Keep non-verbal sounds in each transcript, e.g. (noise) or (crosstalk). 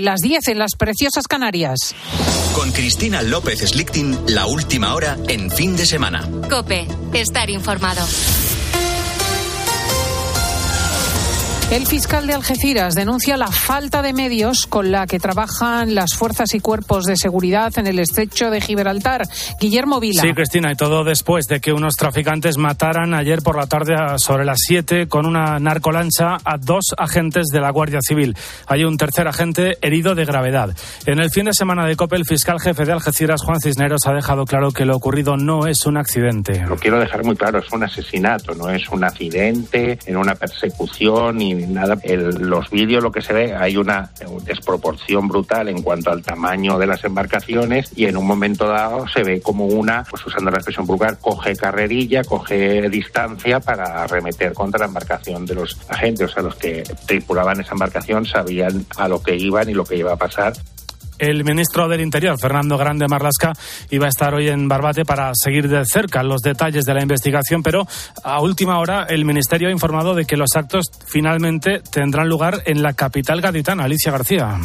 las 10 en las preciosas Canarias. Con Cristina López Slichting, la última hora en fin de semana. Cope, estar informado. El fiscal de Algeciras denuncia la falta de medios con la que trabajan las fuerzas y cuerpos de seguridad en el estrecho de Gibraltar. Guillermo Vila. Sí, Cristina, y todo después de que unos traficantes mataran ayer por la tarde sobre las 7 con una narcolancha a dos agentes de la Guardia Civil. Hay un tercer agente herido de gravedad. En el fin de semana de COPE, el fiscal jefe de Algeciras, Juan Cisneros, ha dejado claro que lo ocurrido no es un accidente. Lo quiero dejar muy claro, es un asesinato, no es un accidente, en una persecución nada. los vídeos lo que se ve hay una desproporción brutal en cuanto al tamaño de las embarcaciones y en un momento dado se ve como una, pues usando la expresión vulgar, coge carrerilla, coge distancia para arremeter contra la embarcación de los agentes. O sea, los que tripulaban esa embarcación sabían a lo que iban y lo que iba a pasar. El ministro del Interior, Fernando Grande Marlasca, iba a estar hoy en Barbate para seguir de cerca los detalles de la investigación, pero a última hora el Ministerio ha informado de que los actos finalmente tendrán lugar en la capital gaditana. Alicia García.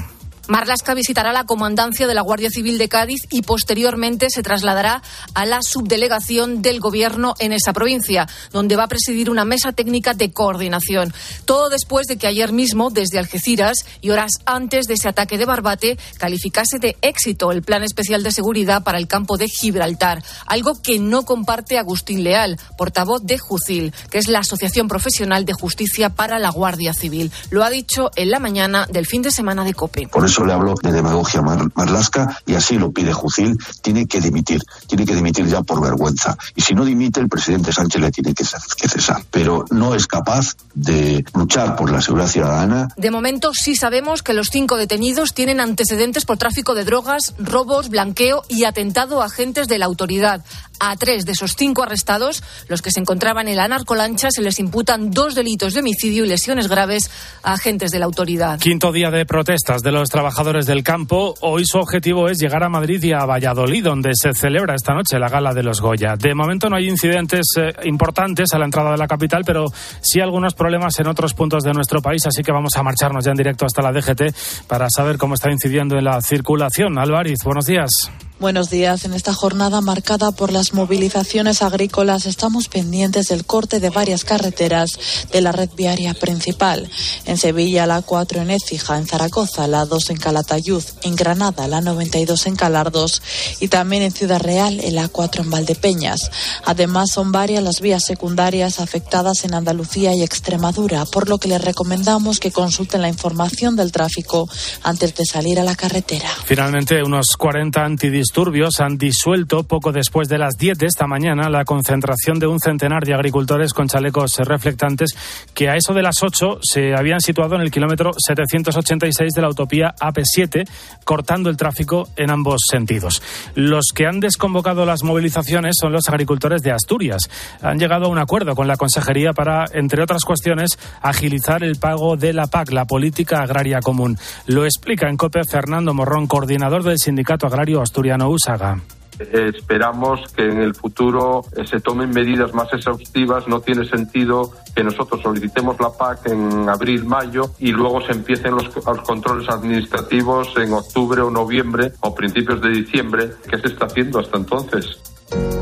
Marlasca visitará la comandancia de la Guardia Civil de Cádiz y posteriormente se trasladará a la subdelegación del Gobierno en esa provincia, donde va a presidir una mesa técnica de coordinación. Todo después de que ayer mismo, desde Algeciras y horas antes de ese ataque de Barbate, calificase de éxito el Plan Especial de Seguridad para el campo de Gibraltar, algo que no comparte Agustín Leal, portavoz de JUCIL, que es la Asociación Profesional de Justicia para la Guardia Civil. Lo ha dicho en la mañana del fin de semana de COPE le hablo de demagogia Marlasca y así lo pide Jucil, tiene que dimitir, tiene que dimitir ya por vergüenza. Y si no dimite, el presidente Sánchez le tiene que cesar. Pero no es capaz de luchar por la seguridad ciudadana. De momento sí sabemos que los cinco detenidos tienen antecedentes por tráfico de drogas, robos, blanqueo y atentado a agentes de la autoridad. A tres de esos cinco arrestados, los que se encontraban en la narcolancha, se les imputan dos delitos de homicidio y lesiones graves a agentes de la autoridad. Quinto día de protestas de los trabajadores del campo. Hoy su objetivo es llegar a Madrid y a Valladolid, donde se celebra esta noche la gala de los Goya. De momento no hay incidentes eh, importantes a la entrada de la capital, pero sí algunos problemas en otros puntos de nuestro país, así que vamos a marcharnos ya en directo hasta la DGT para saber cómo está incidiendo en la circulación. Álvarez, buenos días. Buenos días. En esta jornada marcada por las movilizaciones agrícolas estamos pendientes del corte de varias carreteras de la red viaria principal. En Sevilla la 4 en Écija, en Zaragoza la 2 en Calatayud, en Granada la 92 en Calardos y también en Ciudad Real el A4 en Valdepeñas. Además son varias las vías secundarias afectadas en Andalucía y Extremadura, por lo que les recomendamos que consulten la información del tráfico antes de salir a la carretera. Finalmente unos 40 antidisturbios disturbios han disuelto poco después de las 10 de esta mañana la concentración de un centenar de agricultores con chalecos reflectantes que a eso de las 8 se habían situado en el kilómetro 786 de la autovía AP7, cortando el tráfico en ambos sentidos. Los que han desconvocado las movilizaciones son los agricultores de Asturias. Han llegado a un acuerdo con la Consejería para, entre otras cuestiones, agilizar el pago de la PAC, la Política Agraria Común. Lo explica en COPE Fernando Morrón, coordinador del Sindicato Agrario Asturiano Esperamos que en el futuro eh, se tomen medidas más exhaustivas. No tiene sentido que nosotros solicitemos la PAC en abril, mayo y luego se empiecen los, los, controles administrativos en octubre o noviembre o principios de diciembre. ¿Qué se está haciendo hasta entonces?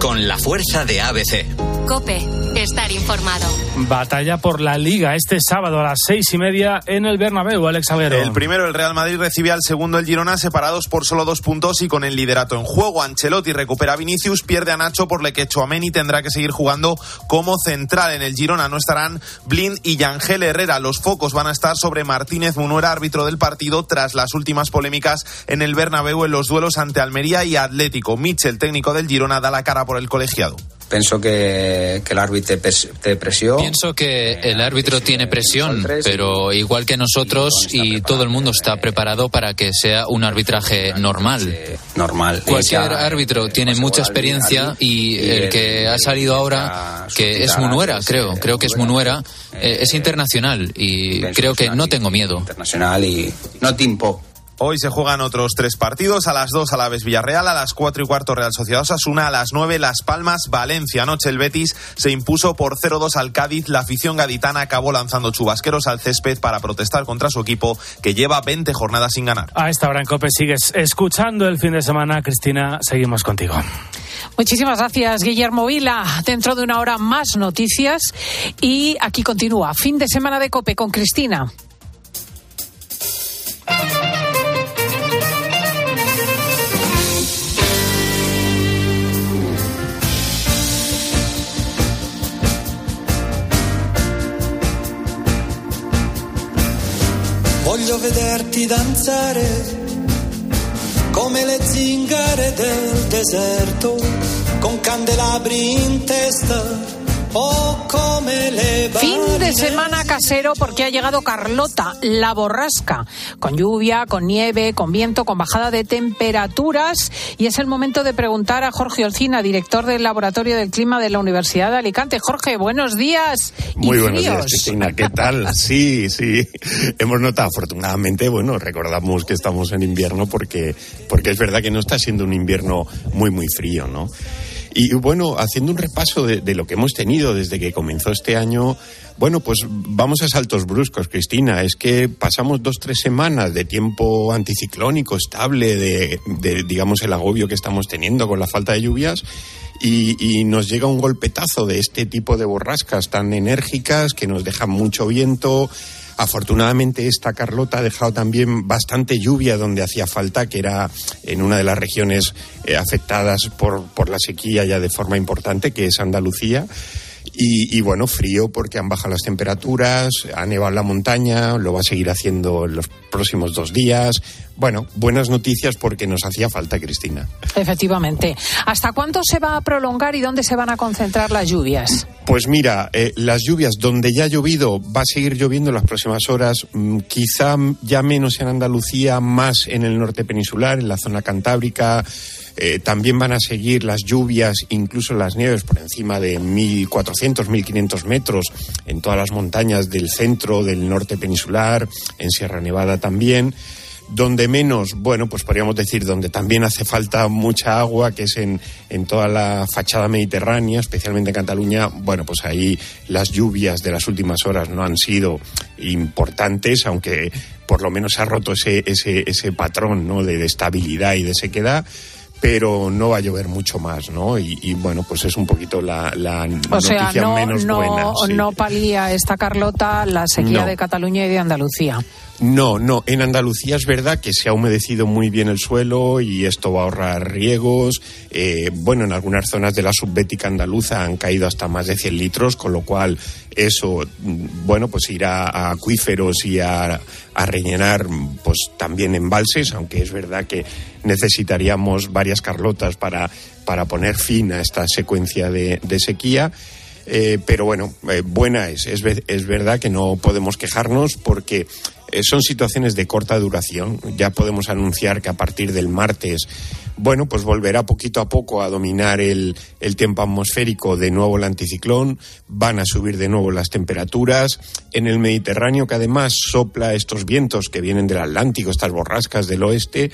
Con la fuerza de ABC. Cope, estar informado. Batalla por la Liga este sábado a las seis y media en el Bernabéu, Alex Avero. El primero, el Real Madrid, recibe al segundo, el Girona, separados por solo dos puntos y con el liderato en juego. Ancelotti recupera a Vinicius, pierde a Nacho, por lo que Chouameni tendrá que seguir jugando como central. En el Girona no estarán Blind y Yangel Herrera. Los focos van a estar sobre Martínez Munuera, árbitro del partido, tras las últimas polémicas en el Bernabéu en los duelos ante Almería y Atlético. Mitchell, técnico del Girona, da la cara por el colegiado. Pienso que, el árbitro te presión. Pienso que el árbitro tiene presión, pero igual que nosotros y todo el mundo está preparado para que sea un arbitraje normal. Normal. Cualquier árbitro tiene mucha experiencia y el que ha salido ahora, que es Munuera, creo, creo que es Munuera, eh, es internacional y creo que no tengo miedo. Internacional y no timpo Hoy se juegan otros tres partidos. A las 2 Alaves Villarreal, a las 4 y cuarto Real Sociedad Osasuna, a las 9 Las Palmas Valencia. Anoche el Betis se impuso por 0-2 al Cádiz. La afición gaditana acabó lanzando chubasqueros al césped para protestar contra su equipo que lleva 20 jornadas sin ganar. A esta hora en COPE sigues escuchando el fin de semana. Cristina, seguimos contigo. Muchísimas gracias, Guillermo Vila. Dentro de una hora más noticias y aquí continúa. Fin de semana de Cope con Cristina. Voglio vederti danzare come le zingare del deserto, con candelabri in testa casero porque ha llegado Carlota, la borrasca, con lluvia, con nieve, con viento, con bajada de temperaturas. Y es el momento de preguntar a Jorge Olcina, director del Laboratorio del Clima de la Universidad de Alicante. Jorge, buenos días. Muy buenos días, Cristina. ¿Qué tal? Sí, sí. Hemos notado, afortunadamente, bueno, recordamos que estamos en invierno porque, porque es verdad que no está siendo un invierno muy, muy frío, ¿no? Y bueno, haciendo un repaso de, lo que hemos tenido desde que comenzó este año, bueno, pues vamos a saltos bruscos, Cristina. Es que pasamos dos, tres semanas de tiempo anticiclónico estable, de, digamos, el agobio que estamos teniendo con la falta de lluvias. Y, y, nos llega un golpetazo de este tipo de borrascas tan enérgicas que nos dejan mucho viento, Afortunadamente esta Carlota ha dejado también bastante lluvia donde hacía falta, que era en una de las regiones eh, afectadas por, por la sequía ya de forma importante, que es Andalucía. Y, bueno, frío porque han bajado las temperaturas, ha nevado la montaña, lo va a seguir haciendo en los próximos dos días. Bueno, buenas noticias porque nos hacía falta, Cristina. Efectivamente. ¿Hasta cuánto se va a prolongar y dónde se van a concentrar las lluvias? Pues mira, eh, las lluvias donde ya ha llovido, va a seguir lloviendo en las próximas horas, mm, quizá ya menos en Andalucía, más en el norte peninsular, en la zona cantábrica eh, también van a seguir las lluvias, incluso las nieves por encima de 1.400, 1.500 metros en todas las montañas del centro, del norte peninsular, en Sierra Nevada también. Donde menos, bueno, pues podríamos decir donde también hace falta mucha agua, que es en, en toda la fachada mediterránea, especialmente en Cataluña, bueno, pues ahí las lluvias de las últimas horas no han sido importantes, aunque por lo menos se ha roto ese, ese, ese patrón ¿no? de estabilidad y de sequedad pero no va a llover mucho más, ¿no? Y, bueno, pues es un poquito la, la o sea, no, menos buena. No palía esta Carlota la sequía de Cataluña y de Andalucía. No, no. En Andalucía es verdad que se ha humedecido muy bien el suelo y esto va a ahorrar riegos. Eh, bueno, en algunas zonas de la subbética andaluza han caído hasta más de 100 litros, con lo cual eso, mm, bueno, pues irá a acuíferos y a, rellenar, pues también embalses, aunque es verdad que necesitaríamos varias carlotas para, para poner fin a esta secuencia de, sequía. Eh, pero bueno, eh, buena es. es. es. verdad que no podemos quejarnos porque son situaciones de corta duración. Ya podemos anunciar que a partir del martes bueno, pues volverá poquito a poco a dominar el, el, tiempo atmosférico de nuevo el anticiclón, van a subir de nuevo las temperaturas. En el Mediterráneo, que además sopla estos vientos que vienen del Atlántico, estas borrascas del oeste,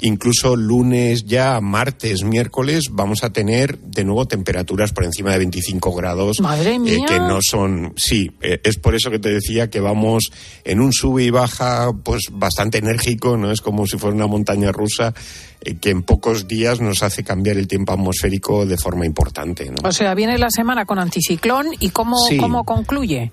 incluso lunes, ya martes, miércoles, vamos a tener de nuevo temperaturas por encima de 25 grados. Madre eh, mía. que no son, sí, eh, es por eso que te decía que vamos en un sube y baja, pues bastante enérgico, ¿no? Es como si fuera una montaña rusa que en pocos días nos hace cambiar el tiempo atmosférico de forma importante. O sea, viene la semana con anticiclón y cómo, cómo concluye.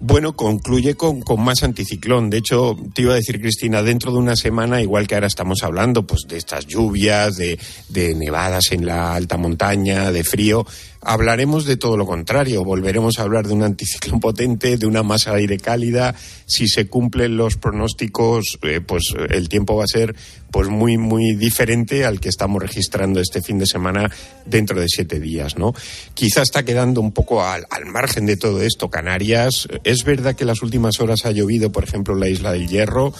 Bueno, concluye con, con, más anticiclón. De hecho, te iba a decir, Cristina, dentro de una semana, igual que ahora estamos hablando, pues de estas lluvias, de, de nevadas en la alta montaña, de frío, hablaremos de todo lo contrario. Volveremos a hablar de un anticiclón (laughs) potente, de una masa de aire cálida. Si se cumplen los pronósticos, eh, pues el tiempo va a ser pues muy muy diferente al que estamos registrando este fin de semana dentro de siete días, ¿no? Quizá está quedando un poco al, al margen de todo esto. Canarias, es verdad que las últimas horas ha llovido, por ejemplo, en la isla del Hierro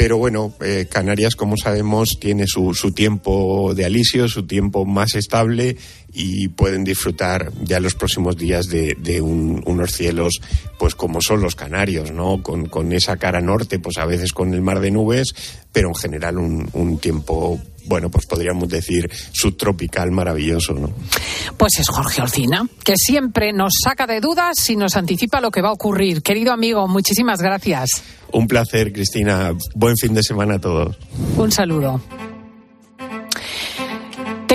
pero bueno, eh, Canarias, como sabemos, tiene su, su tiempo de alisio, su tiempo más estable y pueden disfrutar ya los próximos días de, de unos cielos pues como son los canarios, ¿no? Con, con, esa cara norte, pues a veces con el mar de nubes, pero en general un, un tiempo bueno, pues podríamos decir subtropical maravilloso, ¿no? Pues es Jorge Olcina, que siempre nos saca de dudas y nos anticipa lo que va a ocurrir. Querido amigo, muchísimas gracias. Un placer, Cristina. Buen fin de semana a todos. Un saludo.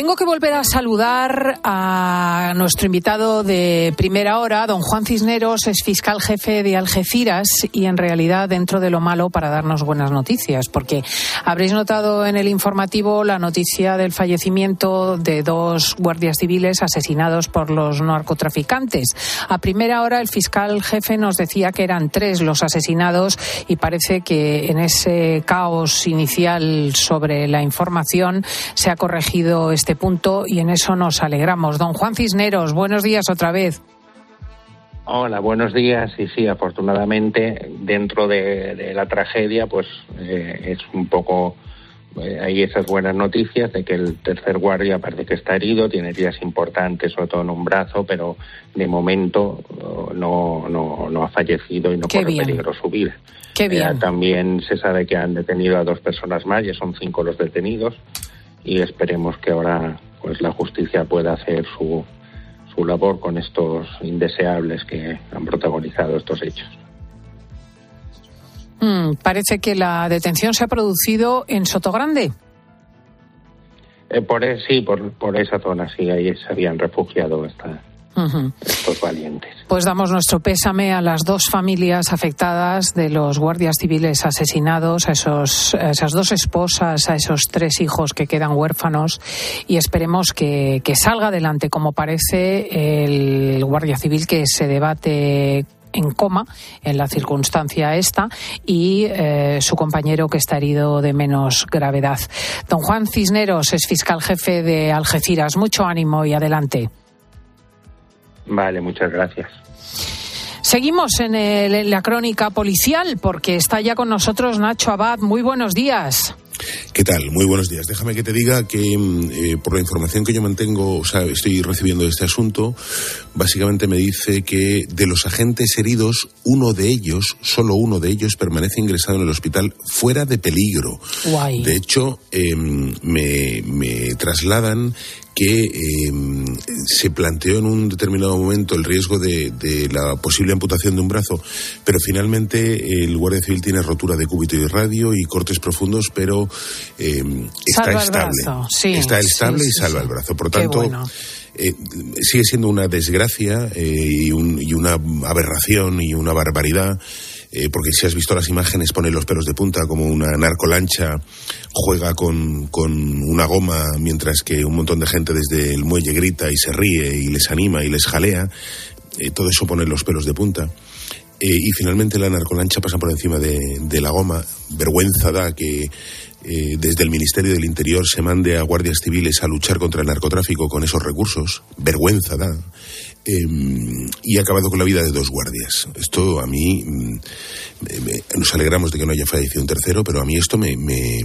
Tengo que volver a saludar a nuestro invitado de primera hora, don Juan Cisneros, es fiscal jefe de Algeciras y en realidad dentro de lo malo para darnos buenas noticias, porque habréis notado en el informativo la noticia del fallecimiento de dos guardias civiles asesinados por los narcotraficantes. A primera hora el fiscal jefe nos decía que eran tres los asesinados y parece que en ese caos inicial sobre la información se ha corregido este punto y en eso nos alegramos. Don Juan Cisneros, buenos días otra vez. Hola, buenos días. Y sí, afortunadamente, dentro de, de la tragedia, pues eh, es un poco. Eh, hay esas buenas noticias de que el tercer guardia parece que está herido, tiene heridas importantes, sobre todo en un brazo, pero de momento no, no, no ha fallecido y no Qué corre bien. peligro su vida. Qué bien. Eh, también se sabe que han detenido a dos personas más, ya son cinco los detenidos y esperemos que ahora pues la justicia pueda hacer su, su labor con estos indeseables que han protagonizado estos hechos. Mm, parece que la detención se ha producido en Sotogrande. Eh, por sí, por, por esa zona, sí, ahí se habían refugiado esta, Estos valientes. Pues damos nuestro pésame a las dos familias afectadas de los guardias civiles asesinados, a, esos, a esas dos esposas, a esos tres hijos que quedan huérfanos y esperemos que, que salga adelante, como parece el guardia civil que se debate en coma en la circunstancia esta y eh, su compañero que está herido de menos gravedad. Don Juan Cisneros es fiscal jefe de Algeciras. Mucho ánimo y adelante. Vale, muchas gracias. Seguimos en, el- en la crónica policial porque está ya con nosotros Nacho Abad. Muy buenos días. ¿Qué tal? Muy buenos días. Déjame que te diga que mm, eh, por la información que yo mantengo, o sea, estoy recibiendo de este asunto, básicamente me dice que de los agentes heridos, uno de ellos, solo uno de ellos, permanece ingresado en el hospital fuera de peligro. Guay. De hecho, eh, me, me trasladan que eh, se planteó en un determinado momento el riesgo de, de la posible amputación de un brazo, pero finalmente el Guardia Civil tiene rotura de cúbito y radio y cortes profundos, pero eh, está Salva el estable. brazo, sí, está estable sí, y salva el brazo. Por tanto, bueno. eh, sigue siendo una desgracia eh, y, un- y una aberración y una barbaridad. Eh, porque si has visto las imágenes pone los pelos de punta como una narcolancha juega con, con una goma mientras que un montón de gente desde el muelle grita y se ríe y les anima y les jalea. Eh, todo eso pone los pelos de punta. Eh, y finalmente la narcolancha pasa por encima de, de la goma. Vergüenza da que desde el Ministerio del Interior se mande a guardias civiles a luchar contra el narcotráfico con esos recursos. Vergüenza da. Eh, y ha acabado con la vida de dos guardias. Esto a mí, mm, me- me- nos alegramos de que no haya fallecido un tercero, pero a mí esto me, me,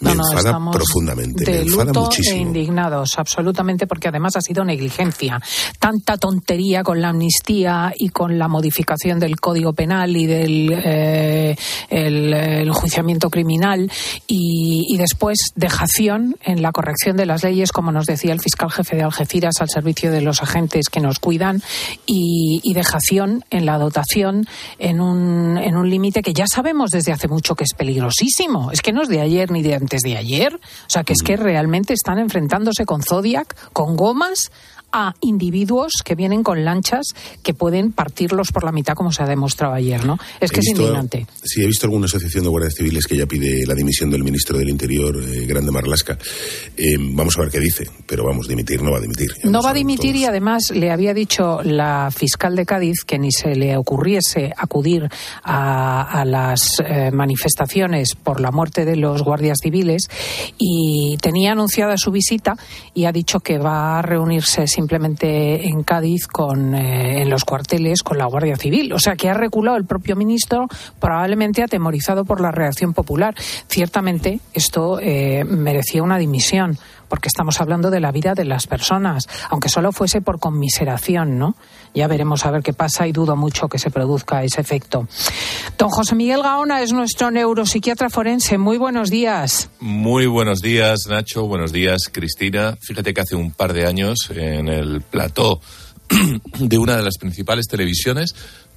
me No, enfada profundamente. De me enfada luto e muchísimo. indignados, absolutamente, porque además ha sido negligencia. Tanta tontería con la amnistía y con la modificación del Código Penal y del eh, el, el enjuiciamiento criminal y, y después dejación en la corrección de las leyes, como nos decía el fiscal jefe de Algeciras, al servicio de los agentes que nos cuidan y, y dejación en la dotación en un, en un límite que ya sabemos desde hace mucho que es peligrosísimo. Es que no es de ayer ni de antes de ayer. O sea, que es que realmente están enfrentándose con Zodiac, con gomas, a individuos que vienen con lanchas que pueden partirlos por la mitad, como se ha demostrado ayer, ¿no? Es que He es visto- indignante. Sí, he visto alguna asociación de guardias civiles que ya pide la dimisión del ministro del Interior, eh, Grande Marlasca. Eh, vamos a ver qué dice, pero vamos, dimitir no va a dimitir. No va a dimitir todos. y además le había dicho la fiscal de Cádiz que ni se le ocurriese acudir a, a las eh, manifestaciones por la muerte de los guardias civiles y tenía anunciada su visita y ha dicho que va a reunirse simplemente en Cádiz con eh, en los cuarteles con la Guardia Civil. O sea que ha reculado el propio ministro, probablemente atemorizado por la reacción popular. Ciertamente esto eh, merecía una dimisión porque estamos hablando de la vida de las personas, aunque solo fuese por conmiseración, ¿no? Ya veremos a ver qué pasa y dudo mucho que se produzca ese efecto. Don José Miguel Gaona es nuestro neuropsiquiatra forense. Muy buenos días. Muy buenos días, Nacho. Buenos días, Cristina. Fíjate que hace un par de años en el plató de una de las principales televisiones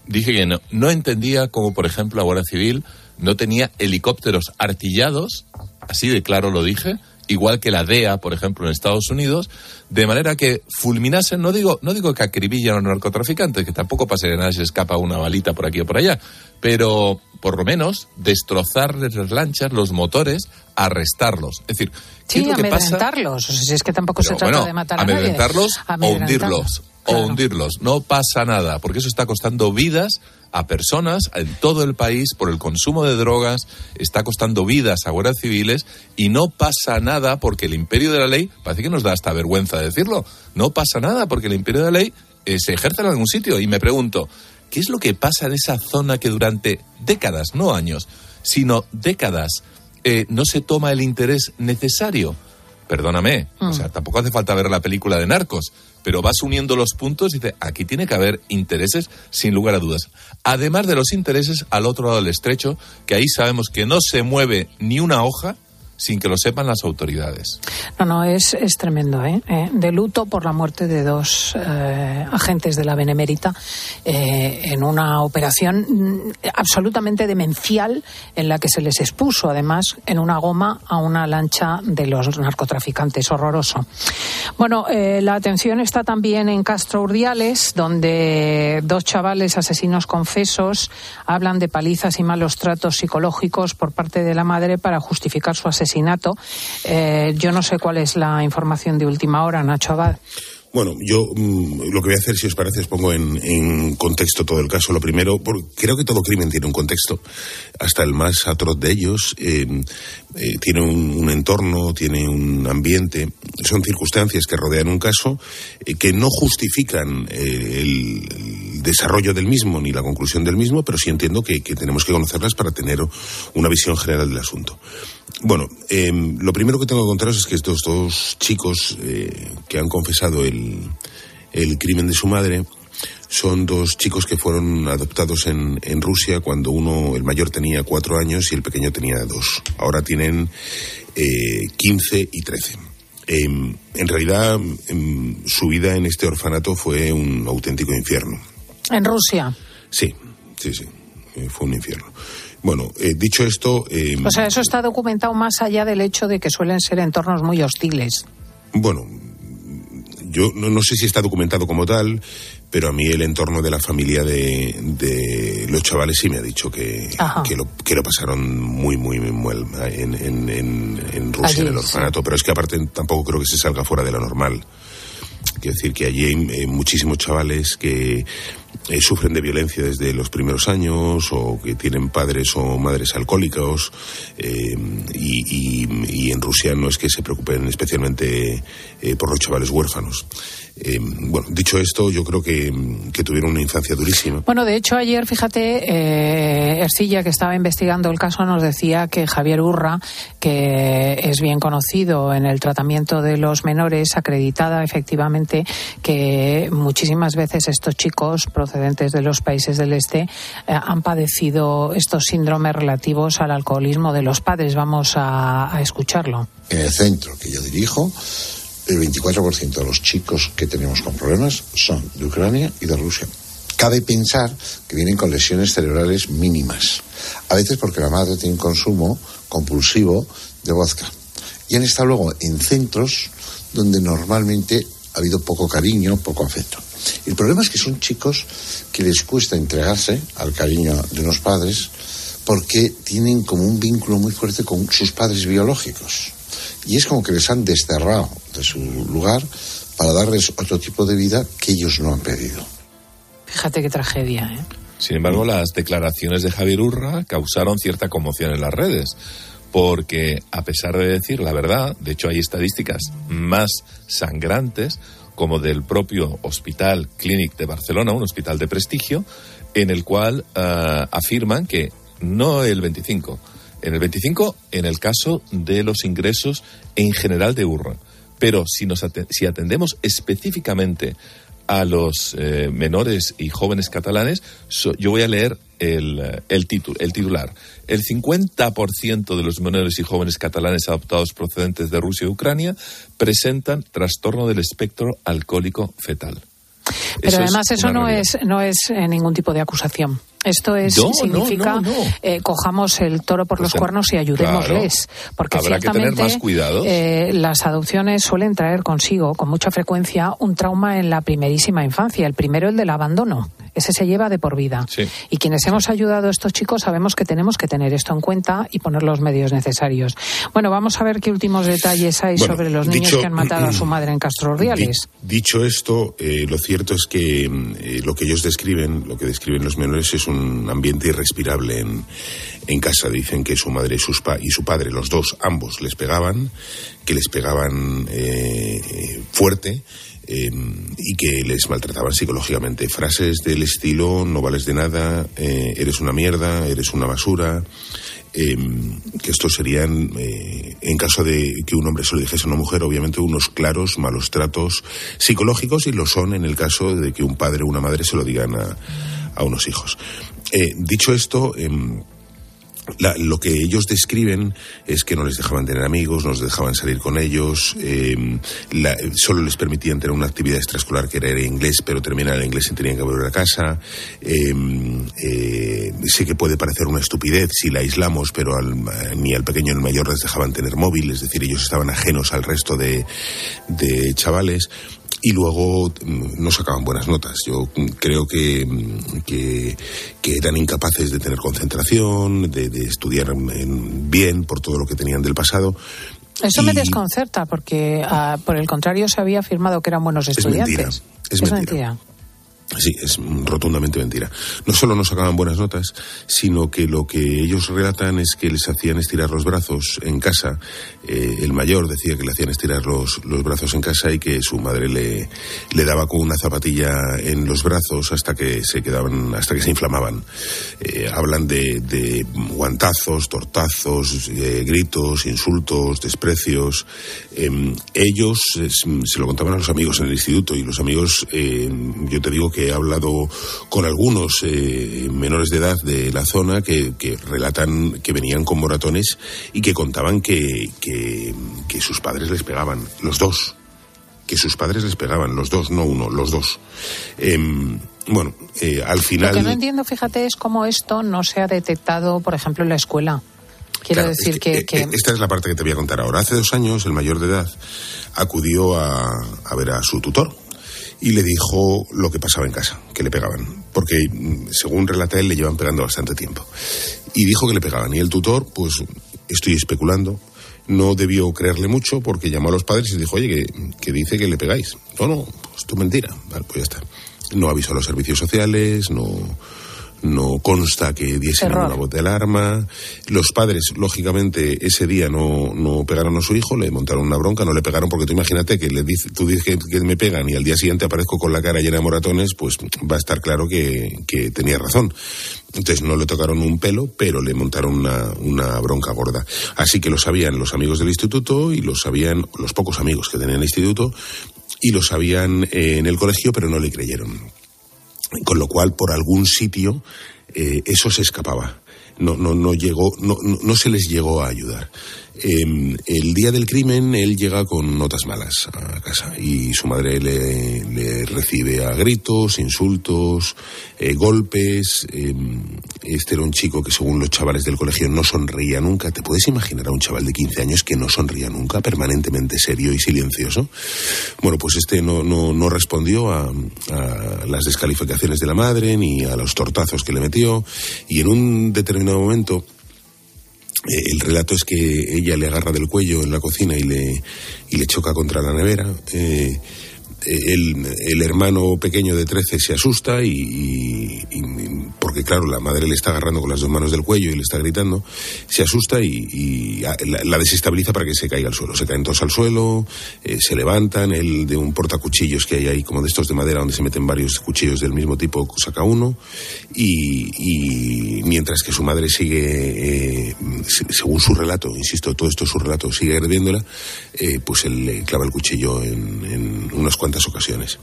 dije que no, no entendía cómo, por ejemplo, la Guardia Civil no tenía helicópteros artillados, así de claro lo dije, igual que la DEA, por ejemplo, en Estados Unidos, de manera que fulminasen, no digo, no digo que acribillan a los narcotraficantes, que tampoco de nada se escapa una balita por aquí o por allá, pero por lo menos destrozarles las lanchas, los motores, arrestarlos. Es decir, ¿qué Sí, es lo que pasa? O sea, si es que tampoco se trata bueno, de matar a nadie. o hundirlos. O hundirlos. No pasa nada, porque eso está costando vidas a personas en todo el país por el consumo de drogas, está costando vidas a guardias civiles y no pasa nada porque el imperio de la ley, parece que nos da hasta vergüenza decirlo, no pasa nada porque el imperio de la ley eh, se ejerce en algún sitio. Y me pregunto, ¿qué es lo que pasa en esa zona que durante décadas, no años, sino décadas, eh, no se toma el interés necesario? Perdóname, o sea, tampoco hace falta ver la película de Narcos, pero vas uniendo los puntos y dice, aquí tiene que haber intereses sin lugar a dudas. Además de los intereses al otro lado del estrecho, que ahí sabemos que no se mueve ni una hoja sin que lo sepan las autoridades. No, no, es, es tremendo. ¿eh? Eh, de luto por la muerte de dos eh, agentes de la Benemérita eh, en una operación mm, absolutamente demencial en la que se les expuso, además, en una goma a una lancha de los narcotraficantes. Horroroso. Bueno, eh, la atención está también en Castro Urdiales, donde dos chavales asesinos confesos hablan de palizas y malos tratos psicológicos por parte de la madre para justificar su asesinato. Eh, yo no sé cuál es la información de última hora, Nacho Abad. Bueno, yo mm, lo que voy a hacer, si os parece, os pongo en, en contexto todo el caso. Lo primero, porque creo que todo crimen tiene un contexto, hasta el más atroz de ellos. eh, eh, tiene un, entorno, tiene un ambiente, son circunstancias que rodean un caso que no justifican el desarrollo del mismo ni la conclusión del mismo, pero sí entiendo que, que tenemos que conocerlas para tener una visión general del asunto. Bueno, eh, lo primero que tengo que contaros es que estos dos chicos eh, que han confesado el, el crimen de su madre son dos chicos que fueron adoptados en, en Rusia cuando uno, el mayor tenía cuatro años y el pequeño tenía dos. Ahora tienen eh, 15 y 13. Eh, en realidad, em, su vida en este orfanato fue un auténtico infierno. En Rusia. Sí, sí, sí, eh, fue un infierno. Bueno, eh, dicho esto, eh, O sea, eso está documentado más allá del hecho de que suelen ser entornos muy hostiles. Bueno, yo no, no sé si está documentado como tal, pero a mí el entorno de la familia de, de los chavales sí me ha dicho que, que, lo, que lo pasaron muy, muy, muy mal en, en, en, en Rusia, Allí, en el orfanato. Pero es que aparte tampoco creo que se salga fuera de lo normal. Quiero decir que allí hay eh, muchísimos chavales que eh, sufren de violencia desde los primeros años o que tienen padres o madres alcohólicos eh, y, en Rusia no es que se preocupen especialmente eh, por los chavales huérfanos. Bueno, dicho esto, yo creo que, que tuvieron una infancia durísima. Bueno, de hecho, ayer, fíjate, Ercilla, que estaba investigando el caso, nos decía que Javier Urra, que es bien conocido en el tratamiento de los menores, acreditada efectivamente que muchísimas veces estos chicos procedentes de los países del este eh, han padecido estos síndromes relativos al alcoholismo de los padres. Vamos a, a escucharlo. En el centro que yo dirijo, el 24% de los chicos que tenemos con problemas son de Ucrania y de Rusia. Cabe pensar que vienen con lesiones cerebrales mínimas, a veces porque la madre tiene un consumo compulsivo de vodka. Y han estado luego en centros donde normalmente ha habido poco cariño, poco afecto. El problema es que son chicos que les cuesta entregarse al cariño de unos padres porque tienen como un vínculo muy fuerte con sus padres biológicos. Y es como que les han desterrado de su lugar para darles otro tipo de vida que ellos no han pedido. Fíjate qué tragedia, ¿eh? Sin embargo, las declaraciones de Javier Urra causaron cierta conmoción en las redes, porque a pesar de decir la verdad, de hecho hay estadísticas más sangrantes, como del propio Hospital Clínic de Barcelona, un hospital de prestigio, en el cual eh, afirman que no el 25, en el 25 en el caso de los ingresos en general de URRA. Pero si, nos si atendemos específicamente a los eh, menores y jóvenes catalanes, yo voy a leer el, el, el titular. El 50% de los menores y jóvenes catalanes adoptados procedentes de Rusia y Ucrania presentan trastorno del espectro alcohólico fetal. Pero además eso no es, no es eh, ningún tipo de acusación. Esto es, significa eh, cojamos el toro por los pues, cuernos y ayudémosles. porque habrá que tener más. Eh, las adopciones suelen traer consigo, con mucha frecuencia, un trauma en la primerísima infancia. El primero, el del abandono ese se lleva de por vida. Y quienes hemos ayudado a estos chicos sabemos que tenemos que tener esto en cuenta y poner los medios necesarios. Bueno, vamos a ver qué últimos detalles hay sobre los niños que han matado a su madre en Castro Urdiales. dicho esto, eh, lo cierto es que eh, lo que ellos describen, lo que describen los menores, es un ambiente irrespirable en, en casa. Dicen que su madre y, sus y su padre, los dos, ambos, les pegaban, que les pegaban eh, fuerte Em, y que les maltrataban psicológicamente. Frases del estilo no vales de nada, eh, eres una mierda, eres una basura. Em, que estos serían, eh, en caso de que un hombre se lo dijese a una mujer, obviamente unos claros malos tratos psicológicos y lo son en el caso de que un padre o una madre se lo digan a, a unos hijos. Eh, dicho esto, em, lo que ellos describen es que no les dejaban tener amigos, no les dejaban salir con ellos, eh, solo les permitían tener una actividad extraescolar que era inglés, pero terminar el inglés y tenían que volver a casa. Eh, eh, sé que puede parecer una estupidez si la aislamos, pero ni al pequeño ni al mayor les dejaban tener móvil, es decir, ellos estaban ajenos al resto de, de chavales y luego mm, no sacaban buenas notas. Yo creo que, mm, que, eran incapaces de tener concentración, de, estudiar bien por todo lo que tenían del pasado. Eso me desconcerta porque, ah, por el contrario, se había afirmado que eran buenos estudiantes. Es mentira. Es, mentira. Sí, es rotundamente mentira. No solo no sacaban buenas notas, sino que lo que ellos relatan es que les hacían estirar los brazos en casa. Eh, el mayor decía que le hacían estirar los, los brazos en casa y que su madre le, le daba con una zapatilla en los brazos hasta que se quedaban, hasta que se inflamaban. Eh, hablan de, de, guantazos, tortazos, eh, gritos, insultos, desprecios. Em, ellos se lo contaban a los amigos en el instituto y los amigos, yo te digo que he hablado con algunos eh, menores de edad de la zona que, relatan que venían con moratones y que contaban que, que, sus padres les pegaban, los dos. Que sus padres les pegaban, los dos, no uno, los dos. Em, bueno, eh, al final. Lo que no entiendo, fíjate, es cómo esto no se ha detectado, por ejemplo, en la escuela. Quiero decir que, eh, Esta es la parte que te voy a contar ahora. Hace dos años, el mayor de edad acudió a, a ver a su tutor, y le dijo lo que pasaba en casa, que le pegaban, porque mm, según relata él le llevan pegando bastante tiempo. Y dijo que le pegaban y el tutor, pues estoy especulando, no debió creerle mucho porque llamó a los padres y dijo, oye, que, dice que le pegáis. No, no, pues tu mentira. Vale, pues ya está. No avisó a los servicios sociales, no, no consta que diesen una voz de alarma. Los padres, lógicamente, ese día no, no pegaron a su hijo, le montaron una bronca, no le pegaron porque tú imagínate que le dice, tú dices que, me pegan y al día siguiente aparezco con la cara llena de moratones, pues va a estar claro que, que tenía razón. Entonces no le tocaron un pelo, pero le montaron una, una, bronca gorda. Así que lo sabían los amigos del instituto y lo sabían los pocos amigos que tenían el instituto y lo sabían en el colegio, pero no le creyeron con lo cual por algún sitio eh, eso se escapaba. No, no, no llegó, no, no, se les llegó a ayudar. Em, el día del crimen él llega con notas malas a casa y su madre le, recibe a gritos, insultos, eh, golpes. Em, este era un chico que según los chavales del colegio no sonreía nunca. ¿Te puedes imaginar a un chaval de 15 años que no sonría nunca, permanentemente serio y silencioso? Bueno, pues este no, no, no respondió a, a las descalificaciones de la madre ni a los tortazos que le metió y en un determinado momento el relato es que ella le agarra del cuello en la cocina y le, y le choca contra la nevera. Eh, el, el, hermano pequeño de 13 se asusta y, porque claro la madre le está agarrando con las dos manos del cuello y le está gritando se asusta y, la, desestabiliza para que se caiga al suelo. Se caen todos al suelo eh, se levantan el de un portacuchillos que hay ahí como de estos de madera donde se meten varios cuchillos del mismo tipo saca uno y, mientras que su madre sigue eh, según su relato insisto todo esto es su relato sigue agrediéndola eh, pues él le clava el cuchillo en, en unas cuantas ocasiones.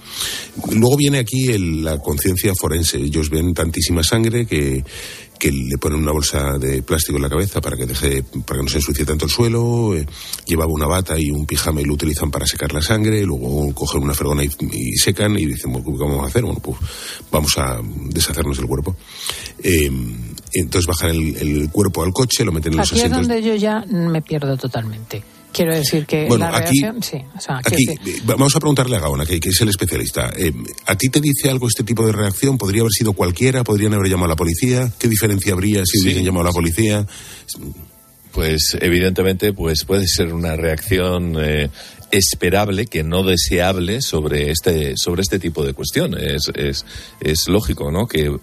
Luego viene aquí la conciencia forense. Ellos ven tantísima sangre que, le ponen una bolsa de plástico en la cabeza para que deje, para que no se ensucie tanto el suelo, eh, llevaba una bata y un pijama y lo utilizan para secar la sangre, luego cogen una fregona y, secan y dicen, ¿qué vamos a hacer? Bueno, pues vamos a deshacernos del cuerpo. Eh, entonces bajan el, cuerpo al coche, lo meten en los asientos. Aquí es donde yo ya me pierdo totalmente. Quiero decir que la reacción, sí. aquí, vamos a preguntarle a Gaona, que, es el especialista. Eh, ¿A ti te dice algo este tipo de reacción? ¿Podría haber sido cualquiera? ¿Podrían haber llamado a la policía? ¿Qué diferencia habría si hubiesen llamado a la policía? Pues evidentemente pues puede ser una reacción eh, esperable que no deseable sobre este sobre este tipo de cuestiones es, es, lógico no que,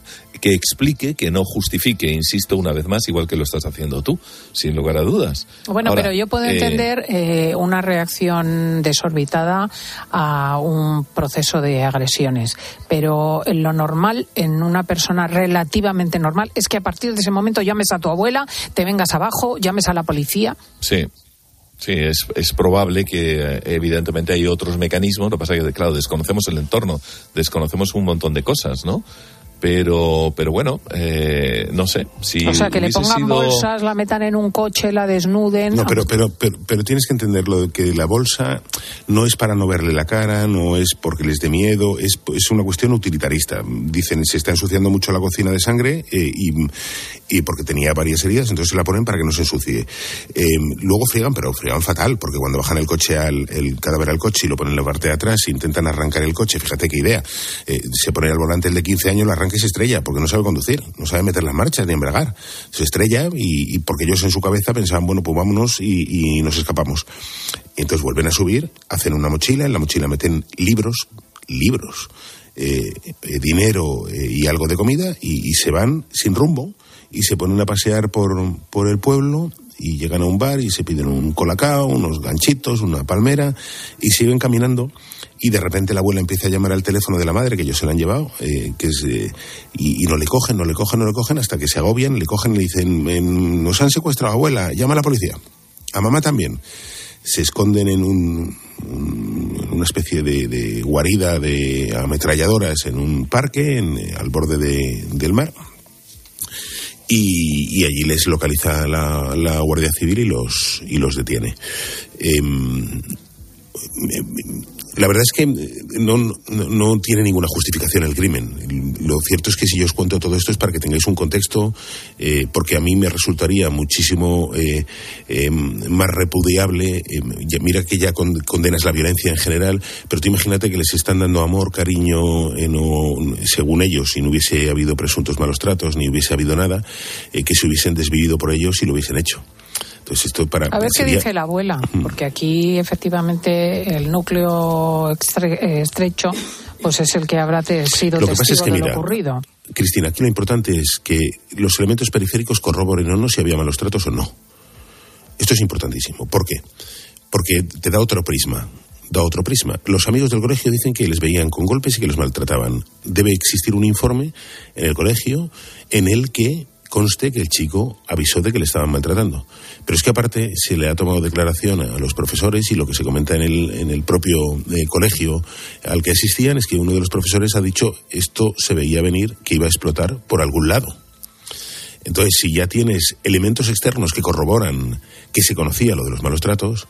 que explique que no justifique insisto una vez más igual que lo estás haciendo tú sin lugar a dudas bueno pero yo puedo eh, entender eh, una reacción desorbitada a un proceso de agresiones pero lo normal en una persona relativamente normal es que a partir de ese momento llames a tu abuela te vengas abajo llames a la policía sí Sí, es, es probable que eh, evidentemente hay otros mecanismos, lo que pasa es que, claro, desconocemos el entorno, desconocemos un montón de cosas, ¿no? Pero pero bueno eh, no sé si o sea que le pongan bolsas la metan en un coche la desnuden no pero, pero pero pero tienes que entenderlo que la bolsa no es para no verle la cara no es porque les dé miedo es, es una cuestión utilitarista. Dicen se está ensuciando mucho la cocina de sangre eh, y, y porque tenía varias heridas entonces se la ponen para que no se ensucie. Eh, luego friegan pero friegan fatal porque cuando bajan el coche al el cadáver al coche y lo ponen en la parte de atrás e intentan arrancar el coche fíjate qué idea se pone al volante el de 15 años lo arranca que se estrella, porque no sabe conducir, no sabe meter las marchas ni embragar. Se estrella y, porque ellos en su cabeza pensaban, bueno, pues vámonos y, nos escapamos. entonces vuelven a subir, hacen una mochila, en la mochila meten libros, libros, eh, eh, dinero eh, y algo de comida y, se van sin rumbo y se ponen a pasear por, por el pueblo y llegan a un bar y se piden un colacao, unos ganchitos, una palmera y siguen caminando y de repente la abuela empieza a llamar al teléfono de la madre que ellos se la han llevado eh, que es, eh, y, no le cogen, no le cogen, no le cogen hasta que se agobian, le cogen y le dicen nos han secuestrado abuela, llama a la policía, a mamá también. Se esconden en un, una especie de, guarida de ametralladoras en un parque en, al borde del mar y, allí les localiza la, Guardia Civil y los, y los detiene. Em, la verdad es que eh, no, no, tiene ninguna justificación el crimen. Lo cierto es que si yo os cuento todo esto es para que tengáis un contexto, eh, porque a mí me resultaría muchísimo eh, más repudiable. mira que ya condenas la violencia en general, pero tú imagínate que les están dando amor, cariño, según ellos, si no hubiese habido presuntos malos tratos, ni hubiese habido nada, que se hubiesen desvivido por ellos y lo hubiesen hecho a ver qué dice la abuela, porque aquí efectivamente el núcleo estrecho pues es el que habrá sido lo que pasa es que, mira, ocurrido. Cristina, aquí lo importante es que los elementos periféricos corroboren o no si había malos tratos o no. Esto es importantísimo. ¿Por qué? Porque te da otro prisma. Da otro prisma. Los amigos del colegio dicen que les veían con golpes y que los maltrataban. Debe existir un informe en el colegio en el que conste que el chico avisó de que le estaban maltratando. Pero es que aparte se le ha tomado declaración a los profesores y lo que se comenta en el, en el propio eh, colegio al que asistían es que uno de los profesores ha dicho esto se veía venir que iba a explotar por algún lado. Entonces, si ya tienes elementos externos que corroboran que se conocía lo de los malos tratos,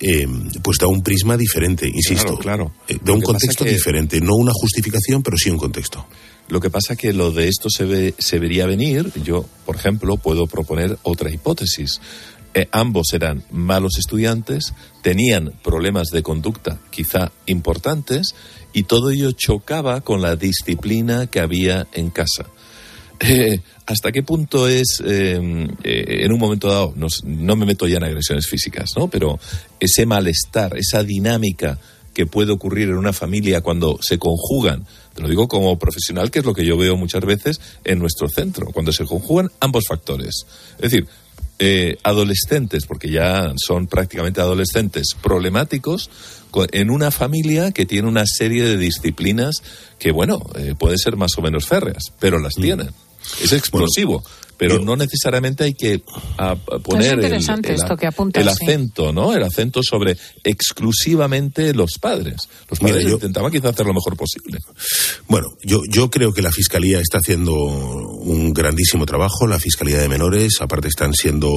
eh, pues da un prisma diferente, insisto. Claro, eh, da un contexto diferente, no una justificación, pero sí un contexto. Lo que pasa que lo de esto se, ve, se vería venir. Yo, por ejemplo, puedo proponer otra hipótesis. Eh, ambos eran malos estudiantes, tenían problemas de conducta quizá importantes y todo ello chocaba con la disciplina que había en casa. Eh, ¿Hasta qué punto es, em, eh, en un momento dado, no, no, me meto ya en agresiones físicas, ¿no? Pero ese malestar, esa dinámica que puede ocurrir en una familia cuando se conjugan, te lo digo como profesional, que es lo que yo veo muchas veces en nuestro centro, cuando se conjugan ambos factores. Es decir, eh, adolescentes, porque ya son prácticamente adolescentes problemáticos, en una familia que tiene una serie de disciplinas que, bueno, eh, puede ser más o menos férreas, pero las mm. tienen. Es explosivo pero no necesariamente hay que poner el, acento, ¿no? El acento sobre exclusivamente los padres. Los padres intentaban quizá hacer lo mejor posible. Bueno, yo, yo creo que la Fiscalía está haciendo un grandísimo trabajo, la Fiscalía de Menores, aparte están siendo...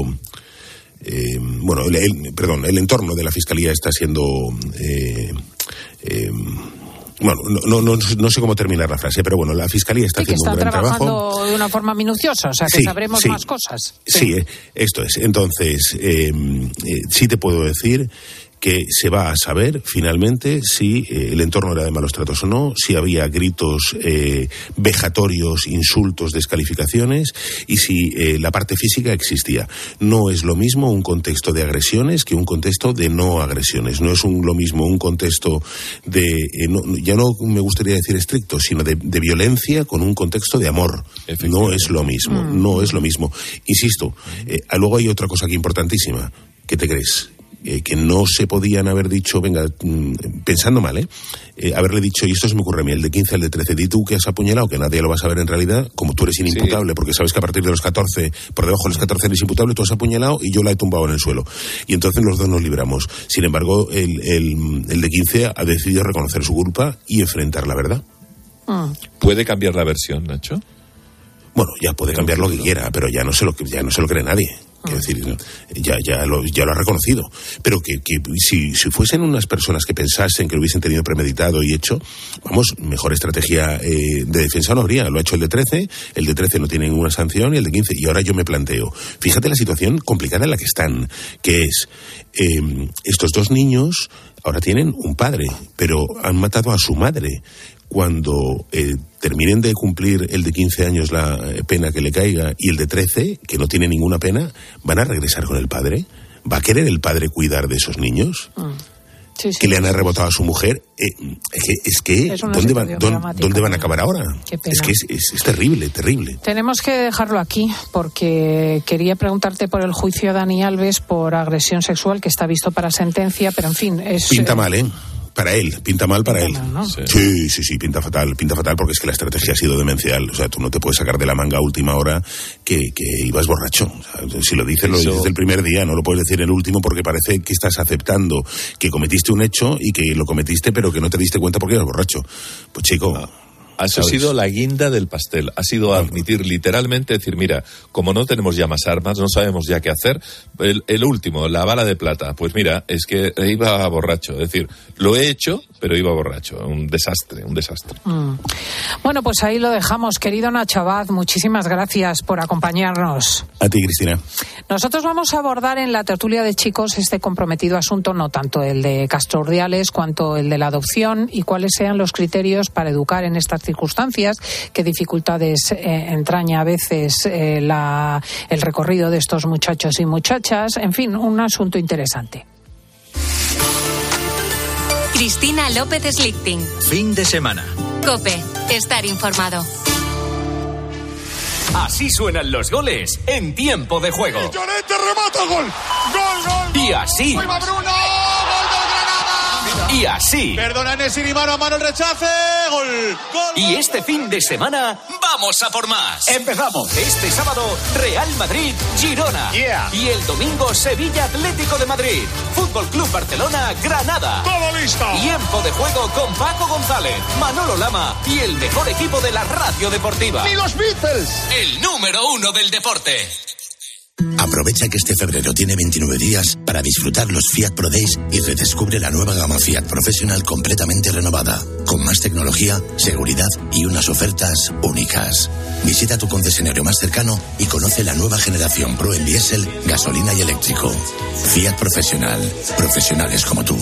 Eh, bueno, el, perdón, el entorno de la Fiscalía está siendo... Eh, eh, bueno, no, no, no, sé cómo terminar la frase, pero bueno, la Fiscalía está haciendo un gran trabajo. trabajando de una forma minuciosa, o sea que sabremos más cosas. Sí, eh, esto es. Entonces, eh, eh, sí te puedo decir que se va a saber finalmente si eh, el entorno era de malos tratos o no, si había gritos eh, vejatorios, insultos, descalificaciones y si eh, la parte física existía. No es lo mismo un contexto de agresiones que un contexto de no agresiones. No es un, lo mismo un contexto de, ya no me gustaría decir estricto, sino de, violencia con un contexto de amor. No es lo mismo, mm. no es lo mismo. Insisto, luego hay otra cosa que importantísima. ¿Qué te crees? Eh, que no se podían haber dicho, venga, mm, pensando mal, ¿eh? ¿eh? Haberle dicho, y esto se me ocurre a mí, el de 15 el de 13, di tú que has apuñalado, que nadie lo va a saber en realidad, como tú eres inimputable, porque sabes que a partir de los 14, por debajo de los 14 eres imputable, tú has apuñalado y yo la he tumbado en el suelo. Y entonces los dos nos libramos. Sin embargo, el, el, el de 15 ha decidido reconocer su culpa y enfrentar la verdad. Mm. ¿Puede cambiar la versión, Nacho? Bueno, ya puede cambiar lo que quiera, pero ya no se lo, ya no se lo cree nadie. Quiero decir, ya, ya, lo, ha reconocido. Pero que, si, fuesen unas personas que pensasen que lo hubiesen tenido premeditado y hecho, vamos, mejor estrategia eh, de defensa no habría. Lo ha hecho el de 13, el de 13 no tiene ninguna sanción y el de 15. Y ahora yo me planteo, fíjate la situación complicada en la que están, que es, eh, estos dos niños ahora tienen un padre, pero han matado a su madre cuando eh, terminen de cumplir el de 15 años la eh, pena que le caiga y el de 13, que no tiene ninguna pena, ¿van a regresar con el padre? ¿Va a querer el padre cuidar de esos niños? Mm. que le han arrebotado a su mujer. Eh, es que, ¿dónde, van, dónde, van a acabar ahora? Es que es, terrible, terrible. Tenemos que dejarlo aquí porque quería preguntarte por el juicio a Dani Alves por agresión sexual que está visto para sentencia, pero en fin. Es, Pinta mal, ¿eh? Para él, pinta mal para él. Sí. sí. sí, pinta fatal, pinta fatal porque es que la estrategia ha sido demencial. O sea, tú no te puedes sacar de la manga a última hora que, ibas borracho. si lo dices, lo dices el primer día, no lo puedes decir el último porque parece que estás aceptando que cometiste un hecho y que lo cometiste pero que no te diste cuenta porque eras borracho. Pues chico... Ah. Ha sido la guinda del pastel. Ha sido admitir literalmente, decir, mira, como no tenemos ya más armas, no sabemos ya qué hacer. El, último, la bala de plata. Pues mira, es que iba borracho. Es decir, lo he hecho, pero iba borracho. Un desastre, un desastre. Mm. Bueno, pues ahí lo dejamos. Querido Nacho Abad, muchísimas gracias por acompañarnos. A ti, Cristina. Nosotros vamos a abordar en la tertulia de chicos este comprometido asunto, no tanto el de Castro Urdiales cuanto el de la adopción y cuáles sean los criterios para educar en estas circunstancias, qué dificultades eh, entraña a veces eh, el recorrido de estos muchachos y muchachas. En fin, un asunto interesante. Cristina López Slichting. Fin de semana. Cope, estar informado. Así suenan los goles en tiempo de juego. Y remata gol. Gol, gol. Y así. Y así. Perdona Nesiri, mano a mano el rechace. Gol. Gol. Y este fin de semana vamos a por más. Empezamos. Este sábado, Real Madrid, Girona. Yeah. Y el domingo, Sevilla Atlético de Madrid. Fútbol Club Barcelona, Granada. Todo listo. Tiempo de juego con Paco González, Manolo Lama y el mejor equipo de la radio deportiva. ¡Ni los Beatles! El número uno del deporte. Aprovecha que este febrero tiene 29 días para disfrutar los Fiat Pro Days y redescubre la nueva gama Fiat Profesional completamente renovada, con más tecnología, seguridad y unas ofertas únicas. Visita tu concesionario más cercano y conoce la nueva generación Pro en diésel, gasolina y eléctrico. Fiat Profesional, profesionales como tú.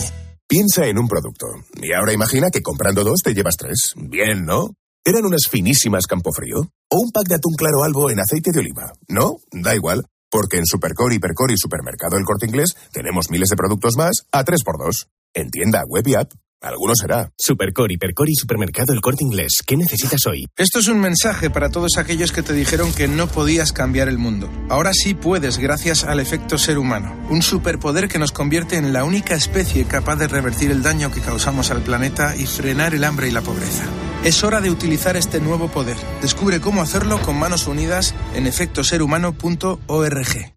Piensa en un producto y ahora imagina que comprando dos te llevas tres. Bien, ¿no? ¿Eran unas finísimas Campofrío? ¿O un pack de atún claro albo en aceite de oliva? ¿No? Da igual. Porque en Supercore, Hipercore y Supermercado El Corte Inglés tenemos miles de productos más a 3x2. En tienda, web y app. Alguno será. Supercor, Hipercor y Supermercado El Corte Inglés. ¿Qué necesitas hoy? Esto es un mensaje para todos aquellos que te dijeron que no podías cambiar el mundo. Ahora sí puedes gracias al efecto ser humano. Un superpoder que nos convierte en la única especie capaz de revertir el daño que causamos al planeta y frenar el hambre y la pobreza. Es hora de utilizar este nuevo poder. Descubre cómo hacerlo con manos unidas en efectoserhumano.org.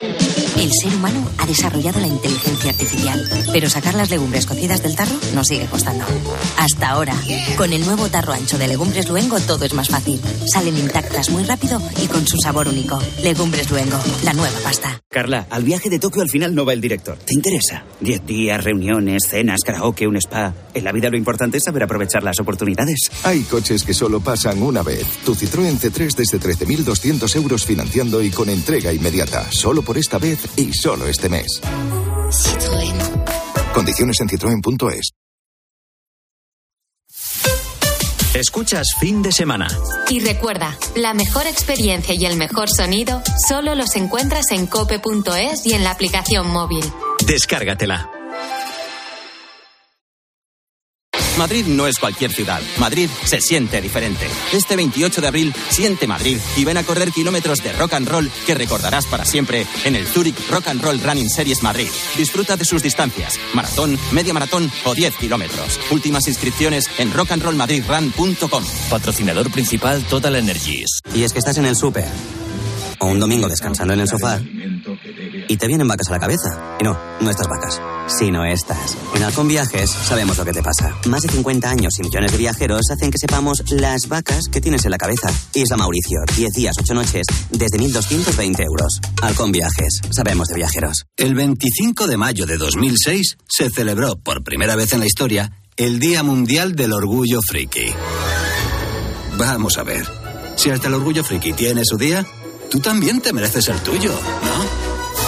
El ser humano ha desarrollado la inteligencia artificial, pero sacar las legumbres cocidas del tarro nos sigue costando. Hasta ahora, con el nuevo tarro ancho de Legumbres Luengo todo es más fácil. Salen intactas muy rápido y con su sabor único. Legumbres Luengo, la nueva pasta. Carla, al viaje de Tokio al final no va el director. ¿Te interesa? Diez días, reuniones, cenas, karaoke, un spa. En la vida lo importante es saber aprovechar las oportunidades. Hay coches que solo pasan una vez. Tu Citroën C3 desde 13.200 euros financiando y con entrega inmediata. Solo por esta vez y solo este mes. Condiciones en citroen.es. Escuchas fin de semana. Y recuerda, la mejor experiencia y el mejor sonido solo los encuentras en cope.es y en la aplicación móvil. Descárgatela. Madrid no es cualquier ciudad. Madrid se siente diferente. Este 28 de abril, siente Madrid y ven a correr kilómetros de rock and roll que recordarás para siempre en el Zurich Rock and Roll Running Series Madrid. Disfruta de sus distancias, maratón, media maratón o 10 kilómetros. Últimas inscripciones en rockandrollmadridrun.com. Patrocinador principal Total Energies. Y es que estás en el súper o un domingo descansando en el sofá y te vienen vacas a la cabeza. Y no, no estas vacas, sino estas. En Halcón Viajes sabemos lo que te pasa. Más de 50 años y millones de viajeros hacen que sepamos las vacas que tienes en la cabeza. Isla Mauricio, 10 días, 8 noches, desde 1.220 euros. Halcón Viajes, sabemos de viajeros. El 25 de mayo de 2006 se celebró por primera vez en la historia el Día Mundial del Orgullo Friki. Vamos a ver, si hasta el Orgullo Friki tiene su día, tú también te mereces el tuyo, ¿no?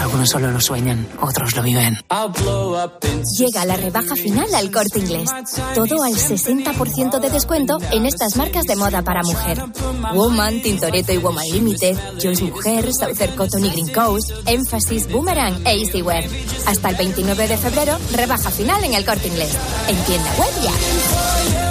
Algunos solo lo sueñan, otros lo viven. Llega la rebaja final al corte inglés. Todo al 60% de descuento en estas marcas de moda para mujer. Woman, Tintoretto y Woman Limited, Joyce Mujer, Southern Cotton y Green Coast, Emphasis, Boomerang e Easywear. Hasta el 29 de febrero, rebaja final en el corte inglés. En tienda web ya.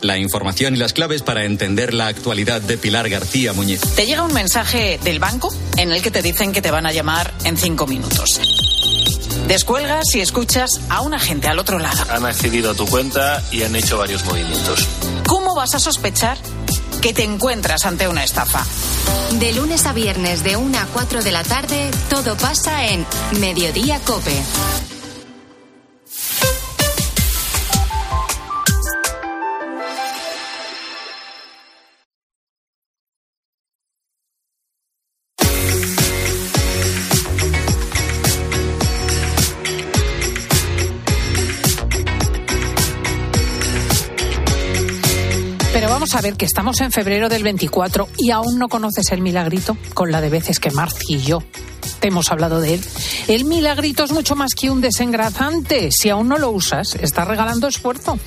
La información y las claves para entender la actualidad de Pilar García Muñiz. Te llega un mensaje del banco en el que te dicen que te van a llamar en cinco minutos. Descuelgas y escuchas a un agente al otro lado. Han accedido a tu cuenta y han hecho varios movimientos. ¿Cómo vas a sospechar que te encuentras ante una estafa? De lunes a viernes de 1 a 4 de la tarde, todo pasa en Mediodía Cope. Que estamos en febrero del 24 y aún no conoces el milagrito con la de veces que Marci y yo te hemos hablado de él. El milagrito es mucho más que un desengrasante. Si aún no lo usas, estás regalando esfuerzo.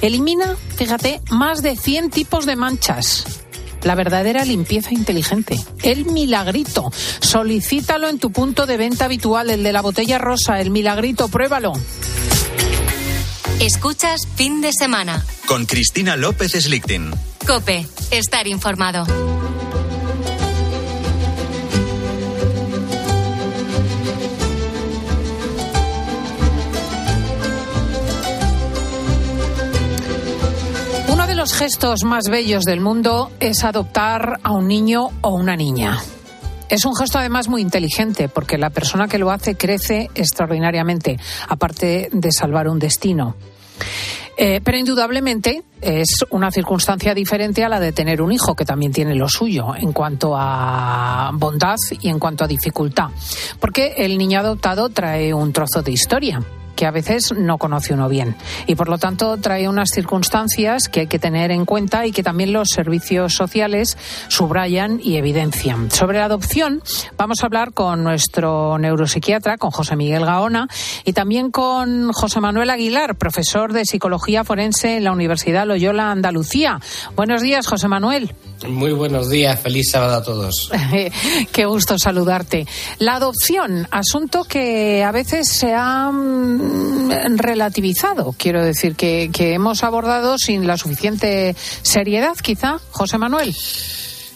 Elimina, fíjate, más de 100 tipos de manchas. La verdadera limpieza inteligente. El milagrito. Solicítalo en tu punto de venta habitual, el de la botella rosa. El milagrito, pruébalo. Escuchas fin de semana. Con Cristina López Slichting. Cope, estar informado. Uno de los gestos más bellos del mundo es adoptar a un niño o una niña. Es un gesto además muy inteligente porque la persona que lo hace crece extraordinariamente, aparte de salvar un destino. Eh, pero indudablemente es una circunstancia diferente a la de tener un hijo, que también tiene lo suyo en cuanto a bondad y en cuanto a dificultad. Porque el niño adoptado trae un trozo de historia que a veces no conoce uno bien. Y por lo tanto trae unas circunstancias que hay que tener en cuenta y que también los servicios sociales subrayan y evidencian. Sobre la adopción vamos a hablar con nuestro neuropsiquiatra, con José Miguel Gaona, y también con José Manuel Aguilar, profesor de psicología forense en la Universidad Loyola Andalucía. Buenos días, José Manuel. Muy buenos días, feliz sábado a todos. (laughs) Qué gusto saludarte. La adopción, asunto que a veces se ha mm, relativizado, quiero decir, que, que hemos abordado sin la suficiente seriedad, quizá, José Manuel.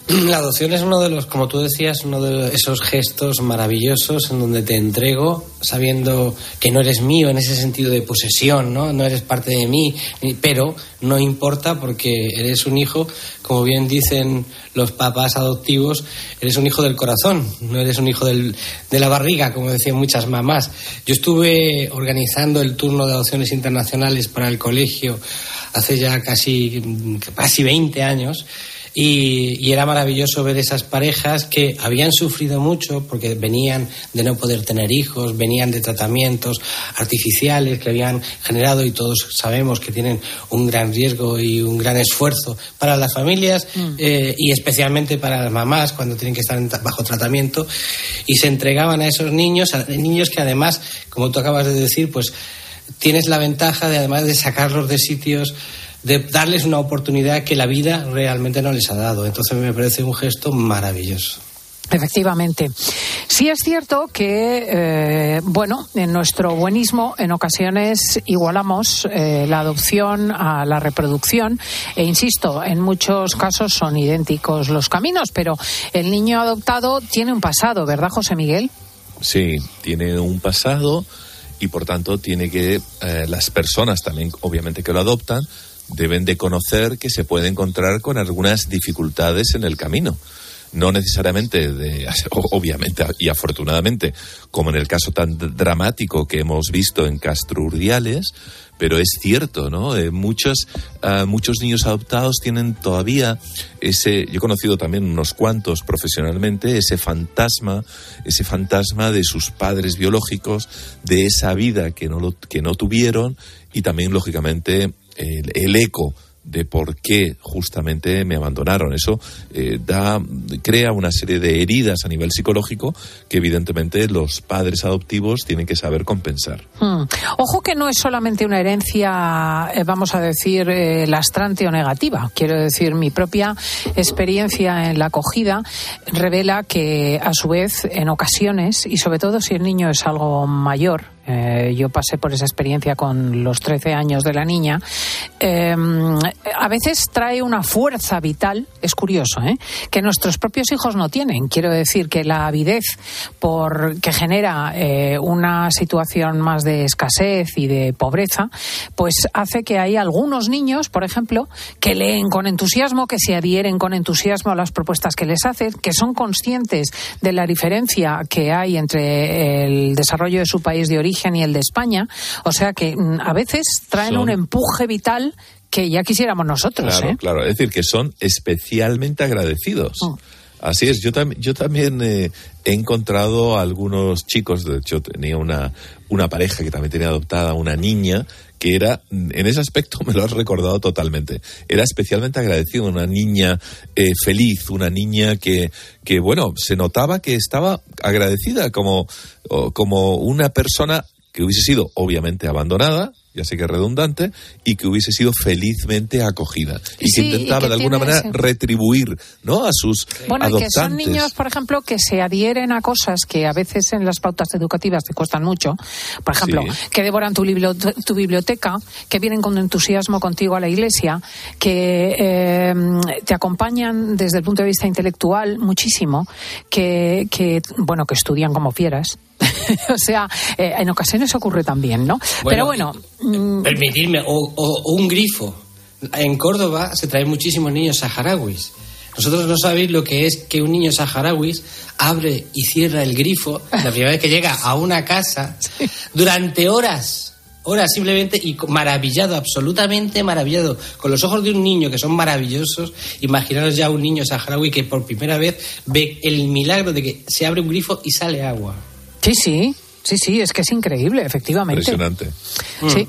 (clears throat) La adopción es uno de los, como tú decías, uno de esos gestos maravillosos en donde te entrego sabiendo que no eres mío en ese sentido de posesión, ¿no? No eres parte de mí, pero no importa porque eres un hijo, como bien dicen los papás adoptivos, eres un hijo del corazón, no eres un hijo del, de la barriga, como decían muchas mamás. Yo estuve organizando el turno de adopciones internacionales para el colegio hace ya casi, casi 20 años. Y, y, era maravilloso ver esas parejas que habían sufrido mucho porque venían de no poder tener hijos, venían de tratamientos artificiales que habían generado y todos sabemos que tienen un gran riesgo y un gran esfuerzo para las familias mm. eh, y especialmente para las mamás cuando tienen que estar bajo tratamiento y se entregaban a esos niños, a niños que además, como tú acabas de decir, pues tienes la ventaja de además de sacarlos de sitios de darles una oportunidad que la vida realmente no les ha dado. Entonces me parece un gesto maravilloso. Efectivamente. Sí es cierto que, eh, bueno, en nuestro buenismo en ocasiones igualamos eh, la adopción a la reproducción e insisto, en muchos casos son idénticos los caminos, pero el niño adoptado tiene un pasado, ¿verdad, José Miguel? Sí, tiene un pasado y por tanto tiene que eh, las personas también, obviamente que lo adoptan, deben de conocer que se puede encontrar con algunas dificultades en el camino. No necesariamente, de, (laughs) obviamente y afortunadamente, como en el caso tan dramático que hemos visto en Castro Urdiales, pero es cierto, ¿no? Eh, muchos, uh, muchos niños adoptados tienen todavía ese, yo he conocido también unos cuantos profesionalmente, ese fantasma, ese fantasma de sus padres biológicos, de esa vida que no, lo, que no tuvieron y también, lógicamente, el, el eco de por qué justamente me abandonaron. Eso eh, da, crea una serie de heridas a nivel psicológico que evidentemente los padres adoptivos tienen que saber compensar. Hmm. Ojo que no es solamente una herencia, eh, vamos a decir, eh, lastrante o negativa. Quiero decir, mi propia experiencia en la acogida revela que a su vez en ocasiones, y sobre todo si el niño es algo mayor, eh, yo pasé por esa experiencia con los 13 años de la niña. Eh, a veces trae una fuerza vital, es curioso, ¿eh? que nuestros propios hijos no tienen. Quiero decir que la avidez por, que genera eh, una situación más de escasez y de pobreza, pues hace que hay algunos niños, por ejemplo, que leen con entusiasmo, que se adhieren con entusiasmo a las propuestas que les hacen, que son conscientes de la diferencia que hay entre el desarrollo de su país de origen y el de España. O sea que mm, a veces traen Son- un empuje vital que ya quisiéramos nosotros. Claro, ¿eh? claro. Es decir, que son especialmente agradecidos. Mm. Así es, yo, tam- yo también eh, he encontrado a algunos chicos, de hecho tenía una, una pareja que también tenía adoptada una niña que era, en ese aspecto (laughs) me lo has recordado totalmente, era especialmente agradecido, una niña eh, feliz, una niña que, que, bueno, se notaba que estaba agradecida como, como una persona que hubiese sido obviamente abandonada, ya sé que es redundante, y que hubiese sido felizmente acogida. Y Sí, que y intentaba que de alguna manera ese- retribuir ¿no? a sus Bueno, y que adoptantes. son niños, por ejemplo, que se adhieren a cosas que a veces en las pautas educativas te cuestan mucho. Por ejemplo, Sí. que devoran tu, biblioteca, que vienen con entusiasmo contigo a la iglesia, que eh, te acompañan desde el punto de vista intelectual muchísimo, que, que bueno, que estudian como fieras. (laughs) o sea, eh, en ocasiones ocurre también, ¿no? Pero bueno, mm, Permitirme, o, un grifo. En Córdoba se traen muchísimos niños saharauis. Vosotros no sabéis lo que es que un niño saharaui abre y cierra el grifo la primera vez que llega a una casa (laughs) durante horas. Horas simplemente y maravillado, absolutamente maravillado. Con los ojos de un niño que son maravillosos, imaginaros ya un niño saharaui que por primera vez ve el milagro de que se abre un grifo y sale agua. Sí, sí. Sí, sí, es que es increíble, efectivamente. Impresionante. Sí,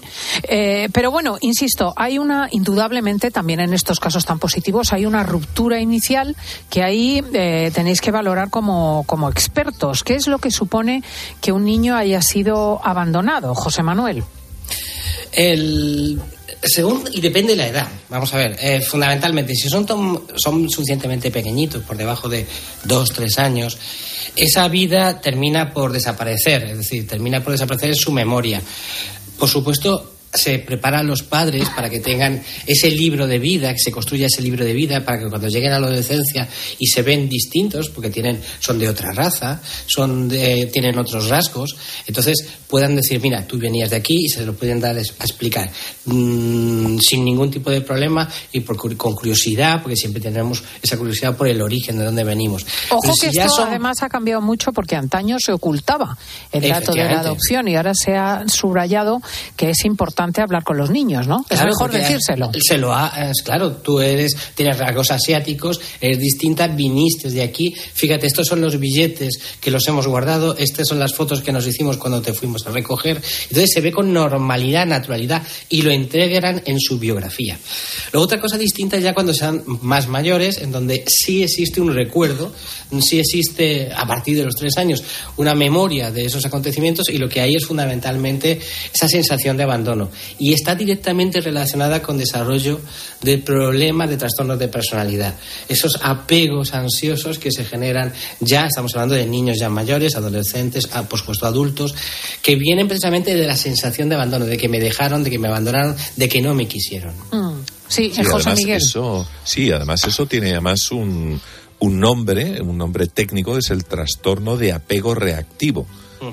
Eh, pero bueno, insisto, hay una, indudablemente, también en estos casos tan positivos, hay una ruptura inicial que ahí eh, tenéis que valorar como, como expertos. ¿Qué es lo que supone que un niño haya sido abandonado, José Manuel? El, según, y depende de la edad. Vamos a ver, eh, fundamentalmente, si son, son suficientemente pequeñitos, por debajo de dos, tres años, esa vida termina por desaparecer, es decir, termina por desaparecer su memoria. Por supuesto, se preparan los padres para que tengan ese libro de vida, que se construya ese libro de vida, para que cuando lleguen a la adolescencia y se ven distintos, porque tienen, son de otra raza, son de- tienen otros rasgos, entonces puedan decir, mira, tú venías de aquí y se lo pueden dar a explicar mm, sin ningún tipo de problema y por con curiosidad, porque siempre tenemos esa curiosidad por el origen de dónde venimos. Ojo Pero que si ya esto son- además ha cambiado mucho porque antaño se ocultaba el dato de la adopción y ahora se ha subrayado que es importante hablar con los niños, ¿no? es mejor decírselo. Se lo ha, es claro, tú eres, tienes rasgos asiáticos, eres distinta, viniste de aquí. Fíjate, estos son los billetes que los hemos guardado, estas son las fotos que nos hicimos cuando te fuimos a recoger. Entonces se ve con normalidad, naturalidad y lo integran en su biografía. Luego otra cosa distinta es ya cuando sean más mayores, en donde sí existe un recuerdo, sí existe a partir de los tres años una memoria de esos acontecimientos y lo que hay es fundamentalmente esa sensación de abandono. Y está directamente relacionada con desarrollo de problemas de trastornos de personalidad. Esos apegos ansiosos que se generan ya, estamos hablando de niños ya mayores, adolescentes, ah, por supuesto adultos, que vienen precisamente de la sensación de abandono, de que me dejaron, de que me abandonaron, de que no me quisieron. Mm. Sí, Sí, José además Miguel. Eso, sí, además eso tiene además un, un nombre, un nombre técnico, es el trastorno de apego reactivo.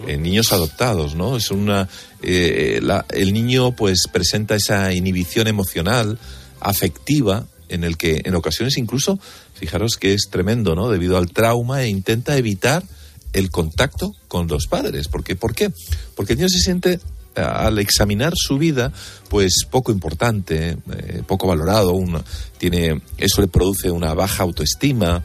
Niños adoptados, ¿no? Es una. eh, la- el niño, pues, presenta esa inhibición emocional, afectiva, en el que en ocasiones incluso, fijaros que es tremendo, ¿no? Debido al trauma e intenta evitar el contacto con los padres. Porque, ¿Por qué? Porque el niño se siente al examinar su vida, pues poco importante, eh, poco valorado, una- tiene, eso le produce una baja autoestima,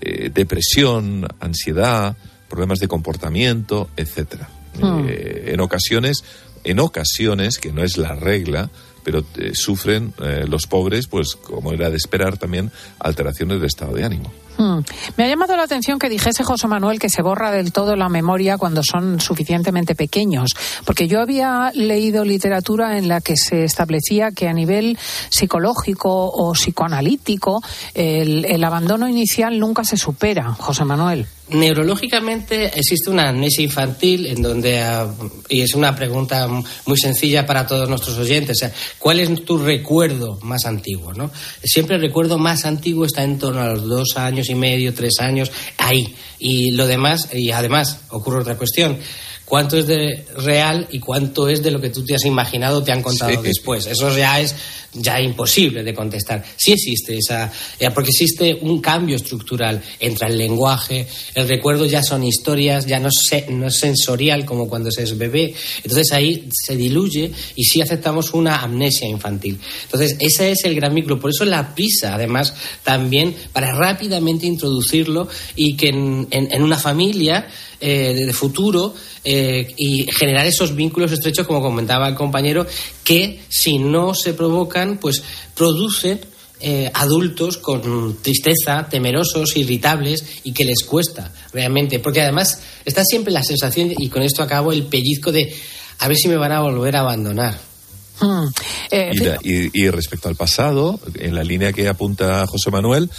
eh, depresión, ansiedad, problemas de comportamiento, etcétera. Hmm. Eh, en ocasiones, en ocasiones, que no es la regla, pero eh, sufren eh, los pobres, pues como era de esperar también, alteraciones de estado de ánimo. Mm. Me ha llamado la atención que dijese José Manuel que se borra del todo la memoria cuando son suficientemente pequeños, porque yo había leído literatura en la que se establecía que a nivel psicológico o psicoanalítico el, abandono inicial nunca se supera, José Manuel. Neurológicamente existe una amnesia infantil en donde, ah, y es una pregunta muy sencilla para todos nuestros oyentes, ¿cuál es tu recuerdo más antiguo? ¿no? Siempre el recuerdo más antiguo está en torno a los dos años y medio, tres años, ahí. Y lo demás, y además ocurre otra cuestión. ¿Cuánto es de real y cuánto es de lo que tú te has imaginado te han contado Sí. después? Eso ya es ya imposible de contestar. Sí existe esa, eh, porque existe un cambio estructural entre el lenguaje, el recuerdo ya son historias, ya no, se- no es sensorial como cuando se es bebé. Entonces ahí se diluye y sí aceptamos una amnesia infantil. Entonces ese es el gran micro. Por eso la prisa, además, también para rápidamente introducirlo y que en, en- en una familia eh, de futuro eh, y generar esos vínculos estrechos, como comentaba el compañero, que si no se provocan, pues producen eh, adultos con tristeza, temerosos, irritables y que les cuesta realmente. Porque además está siempre la sensación, y con esto acabo, el pellizco de a ver si me van a volver a abandonar. Mm. Eh, y, la- y- y respecto al pasado, en la línea que apunta José Manuel,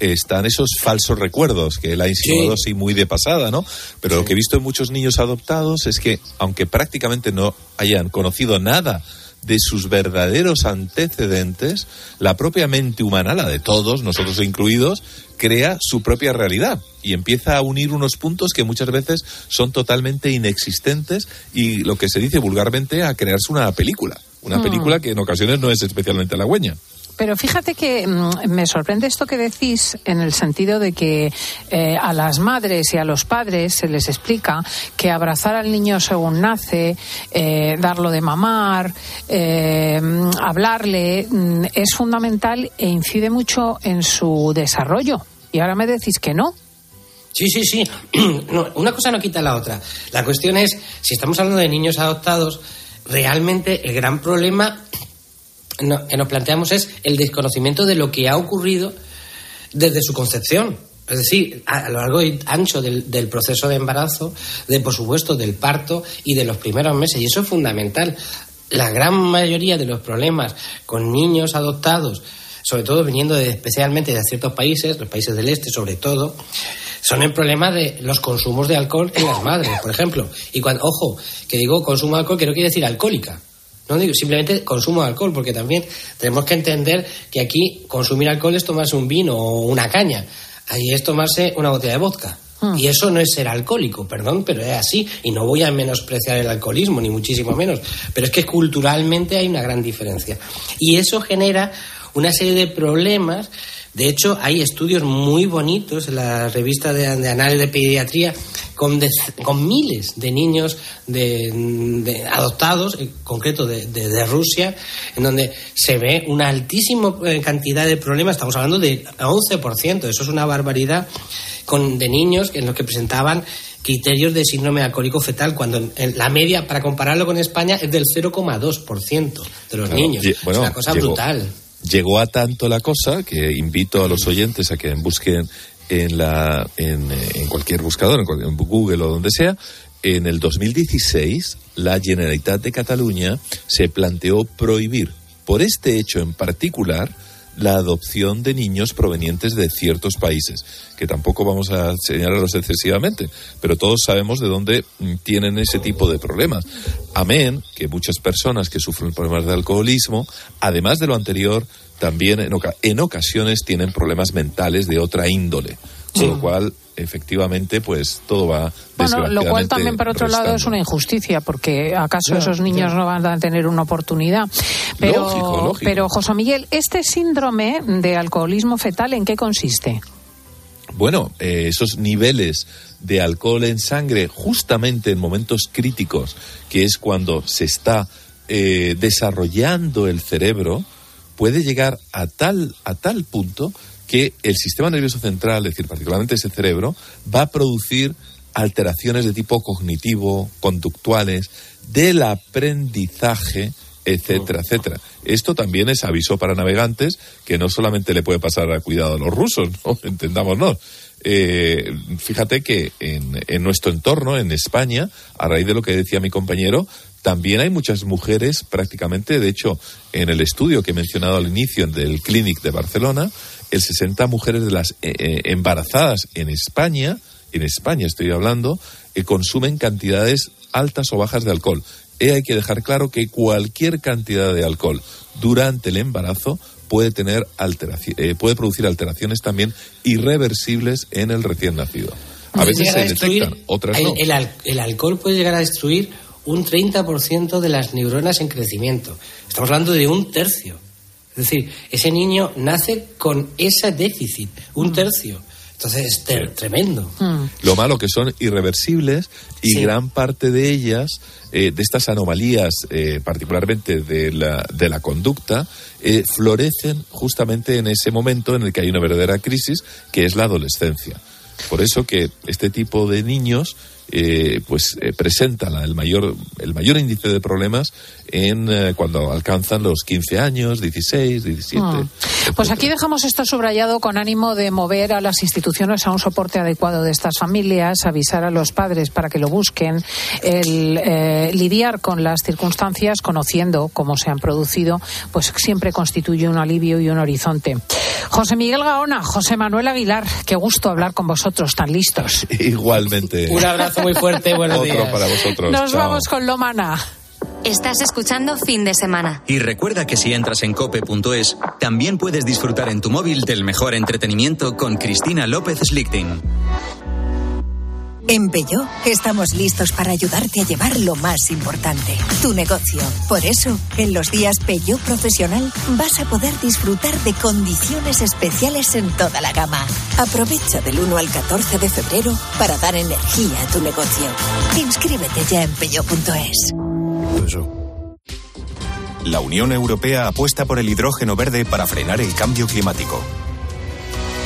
están esos falsos recuerdos que él ha insinuado así muy de pasada, ¿no? Pero lo que he visto en muchos niños adoptados es que, aunque prácticamente no hayan conocido nada de sus verdaderos antecedentes, la propia mente humana, la de todos, nosotros incluidos, crea su propia realidad y empieza a unir unos puntos que muchas veces son totalmente inexistentes y lo que se dice vulgarmente a crearse una película. Una Hmm. película que en ocasiones no es especialmente halagüeña. Pero fíjate que mm, me sorprende esto que decís en el sentido de que eh, a las madres y a los padres se les explica que abrazar al niño según nace, eh, darlo de mamar, eh, hablarle, mm, es fundamental e incide mucho en su desarrollo. Y ahora me decís que no. Sí, sí, sí. (clears throat) Una cosa no quita la otra. La cuestión es, si estamos hablando de niños adoptados, realmente el gran problema no- que nos planteamos es el desconocimiento de lo que ha ocurrido desde su concepción. Es decir, a, lo largo y ancho del, del proceso de embarazo, de por supuesto del parto y de los primeros meses. Y eso es fundamental. La gran mayoría de los problemas con niños adoptados, sobre todo viniendo de, especialmente de ciertos países, los países del este sobre todo, son el problema de los consumos de alcohol en las madres, por ejemplo. Y cuando, ojo, que digo consumo de alcohol, que no quiere decir alcohólica. No digo simplemente consumo de alcohol, porque también tenemos que entender que aquí consumir alcohol es tomarse un vino o una caña. Ahí es tomarse una botella de vodka. Y eso no es ser alcohólico, perdón, pero es así. Y no voy a menospreciar el alcoholismo, ni muchísimo menos. Pero es que culturalmente hay una gran diferencia. Y eso genera una serie de problemas. De hecho, hay estudios muy bonitos en la revista de, de análisis de pediatría con, dec- con miles de niños de, de adoptados, en concreto de, de- de Rusia, en donde se ve una altísima eh, cantidad de problemas. Estamos hablando de 11%, eso es una barbaridad, con, de niños en los que presentaban criterios de síndrome alcohólico fetal, cuando en- la media, para compararlo con España, es del 0,2% de los Claro, niños. es una cosa llegó- brutal. Llegó a tanto la cosa que invito a los oyentes a que busquen en, la, en, eh, en cualquier buscador, en, Google o donde sea. En el 2016, la Generalitat de Cataluña se planteó prohibir, por este hecho en particular, la adopción de niños provenientes de ciertos países, que tampoco vamos a señalarlos excesivamente, pero todos sabemos de dónde mm, tienen ese tipo de problemas. Amén, que muchas personas que sufren problemas de alcoholismo, además de lo anterior, también en, oca- en ocasiones tienen problemas mentales de otra índole. Con lo cual, efectivamente, pues todo va Bueno, lo cual también, por otro lado, es una injusticia, porque acaso esos niños no van a tener una oportunidad. Pero, Lógico, lógico. pero José Miguel, ¿este síndrome de alcoholismo fetal en qué consiste? Bueno, eh, esos niveles de alcohol en sangre, justamente en momentos críticos, que es cuando se está eh, desarrollando el cerebro, puede llegar a tal, a tal punto que el sistema nervioso central, es decir, particularmente ese cerebro, va a producir alteraciones de tipo cognitivo, conductuales, del aprendizaje, etcétera, etcétera. Esto también es aviso para navegantes que no solamente le puede pasar a cuidado a los rusos, ¿no? (laughs) entendámonos. Eh, fíjate que en, en nuestro entorno, en España, a raíz de lo que decía mi compañero, también hay muchas mujeres prácticamente, de hecho, en el estudio que he mencionado al inicio del Clinic de Barcelona, el 60 mujeres de las eh, eh, embarazadas en España, en España estoy hablando, eh, consumen cantidades altas o bajas de alcohol. Eh, hay que dejar claro que cualquier cantidad de alcohol durante el embarazo puede tener eh, puede producir alteraciones también irreversibles en el recién nacido. A veces se detectan, otras el, no. el alcohol puede llegar a destruir un 30% de las neuronas en crecimiento. Estamos hablando de un tercio. Es decir, ese niño nace con ese déficit, un tercio. Entonces es ter- tremendo. Lo malo que son irreversibles y Sí. gran parte de ellas, eh, de estas anomalías, eh, particularmente de la, de la conducta, eh, florecen justamente en ese momento en el que hay una verdadera crisis, que es la adolescencia. Por eso que este tipo de niños eh, pues eh, presenta la- el mayor el mayor índice de problemas en eh, cuando alcanzan los 15 años, 16, 17. Mm. Pues aquí dejamos esto subrayado con ánimo de mover a las instituciones a un soporte adecuado de estas familias, avisar a los padres para que lo busquen, el eh, lidiar con las circunstancias conociendo cómo se han producido, pues siempre constituye un alivio y un horizonte. José Miguel Gaona, José Manuel Aguilar, qué gusto hablar con vosotros tan listos. (laughs) Igualmente. Un abrazo muy fuerte, buenos Otro días. para vosotros. Nos Chao. vamos con Lomana. Estás escuchando fin de semana. Y recuerda que si entras en cope.es, también puedes disfrutar en tu móvil del mejor entretenimiento con Cristina López Slichting. En Peugeot estamos listos para ayudarte a llevar lo más importante, tu negocio. Por eso, en los días Peugeot Profesional vas a poder disfrutar de condiciones especiales en toda la gama. Aprovecha del 1 al 14 de febrero para dar energía a tu negocio. Inscríbete ya en peugeot.es. La Unión Europea apuesta por el hidrógeno verde para frenar el cambio climático.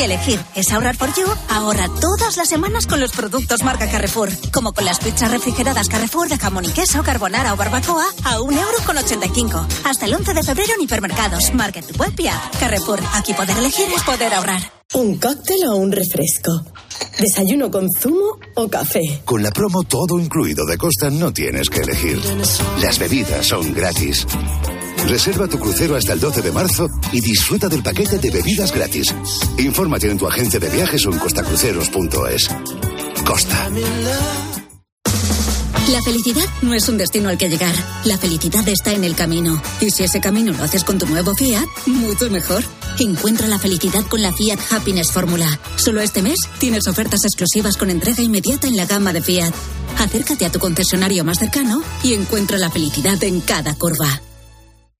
Si elegir es ahorrar por you, ahorra todas las semanas con los productos marca Carrefour. Como con las pizzas refrigeradas Carrefour de jamón y queso, carbonara o barbacoa a 1,85 euro. Hasta el 11 de febrero en hipermercados, market web y app. Carrefour, aquí poder elegir es poder ahorrar. ¿Un cóctel o un refresco? ¿Desayuno con zumo o café? Con la promo todo incluido de Costa no tienes que elegir. Las bebidas son gratis. Reserva tu crucero hasta el 12 de marzo y disfruta del paquete de bebidas gratis. Infórmate en tu agencia de viajes o en costacruceros.es. Costa. La felicidad no es un destino al que llegar. La felicidad está en el camino. Y si ese camino lo haces con tu nuevo Fiat, mucho mejor. Encuentra la felicidad con la Fiat Happiness Fórmula. Solo este mes tienes ofertas exclusivas con entrega inmediata en la gama de Fiat. Acércate a tu concesionario más cercano y encuentra la felicidad en cada curva.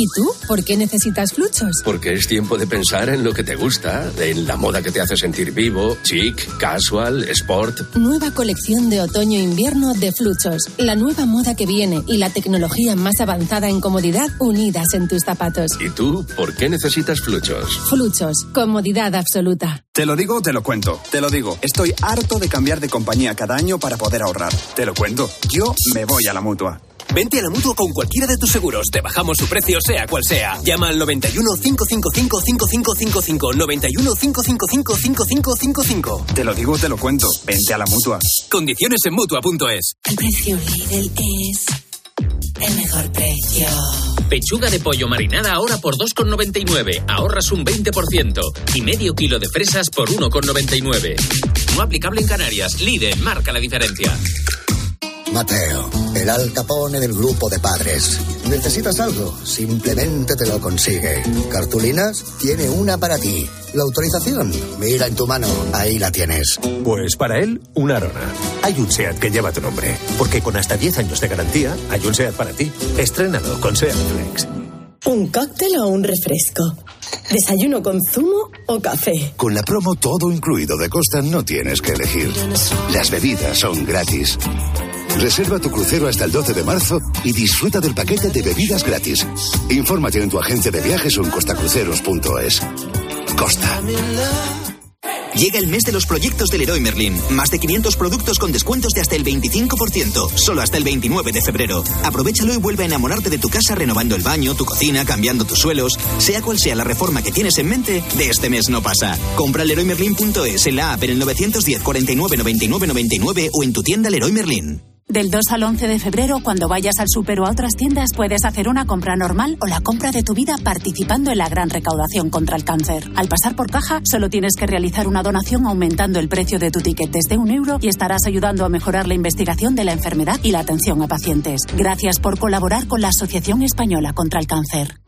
¿Y tú? ¿Por qué necesitas fluchos? Porque es tiempo de pensar en lo que te gusta, en la moda que te hace sentir vivo, chic, casual, sport. Nueva colección de otoño-invierno de Fluchos. La nueva moda que viene y la tecnología más avanzada en comodidad unidas en tus zapatos. ¿Y tú por qué necesitas fluchos? Fluchos. Comodidad absoluta. Te lo digo, te lo cuento. Te lo digo. Estoy harto de cambiar de compañía cada año para poder ahorrar. Te lo cuento. Yo me voy a la mutua. Vente a la mutua con cualquiera de tus seguros. Te bajamos su precio, sea cual sea. Llama al 91 555 5555. 91 555 5555. Te lo digo, te lo cuento. Vente a la mutua. Condiciones en mutua.es. El precio Lidl es el mejor precio. Pechuga de pollo marinada ahora por 2,99. Ahorras un 20%. Y medio kilo de fresas por 1,99. No aplicable en Canarias. Lidl marca la diferencia. Mateo, el Al Capone del grupo de padres. ¿Necesitas algo? Simplemente te lo consigue. ¿Cartulinas? Tiene una para ti. ¿La autorización? Mira en tu mano, ahí la tienes. Pues para él, una Arona. Hay un SEAT que lleva tu nombre. Porque con hasta 10 años de garantía, hay un SEAT para ti. Estrénalo con SEAT Flex. ¿Un cóctel o un refresco? ¿Desayuno con zumo o café? Con la promo todo incluido de Costa no tienes que elegir. Las bebidas son gratis. Reserva tu crucero hasta el 12 de marzo y disfruta del paquete de bebidas gratis. Infórmate en tu agencia de viajes o en costacruceros.es. Costa. Llega el mes de los proyectos del Leroy Merlin. Más de 500 productos con descuentos de hasta el 25%. Solo hasta el 29 de febrero. Aprovechalo y vuelve a enamorarte de tu casa renovando el baño, tu cocina, cambiando tus suelos. Sea cual sea la reforma que tienes en mente, de este mes no pasa. Compra leroymerlin.es en la app en el 910 49 99 99 o en tu tienda Leroy Merlin. Del 2 al 11 de febrero, cuando vayas al super o a otras tiendas, puedes hacer una compra normal o la compra de tu vida participando en la gran recaudación contra el cáncer. Al pasar por caja, solo tienes que realizar una donación aumentando el precio de tu ticket desde un euro y estarás ayudando a mejorar la investigación de la enfermedad y la atención a pacientes. Gracias por colaborar con la Asociación Española contra el Cáncer.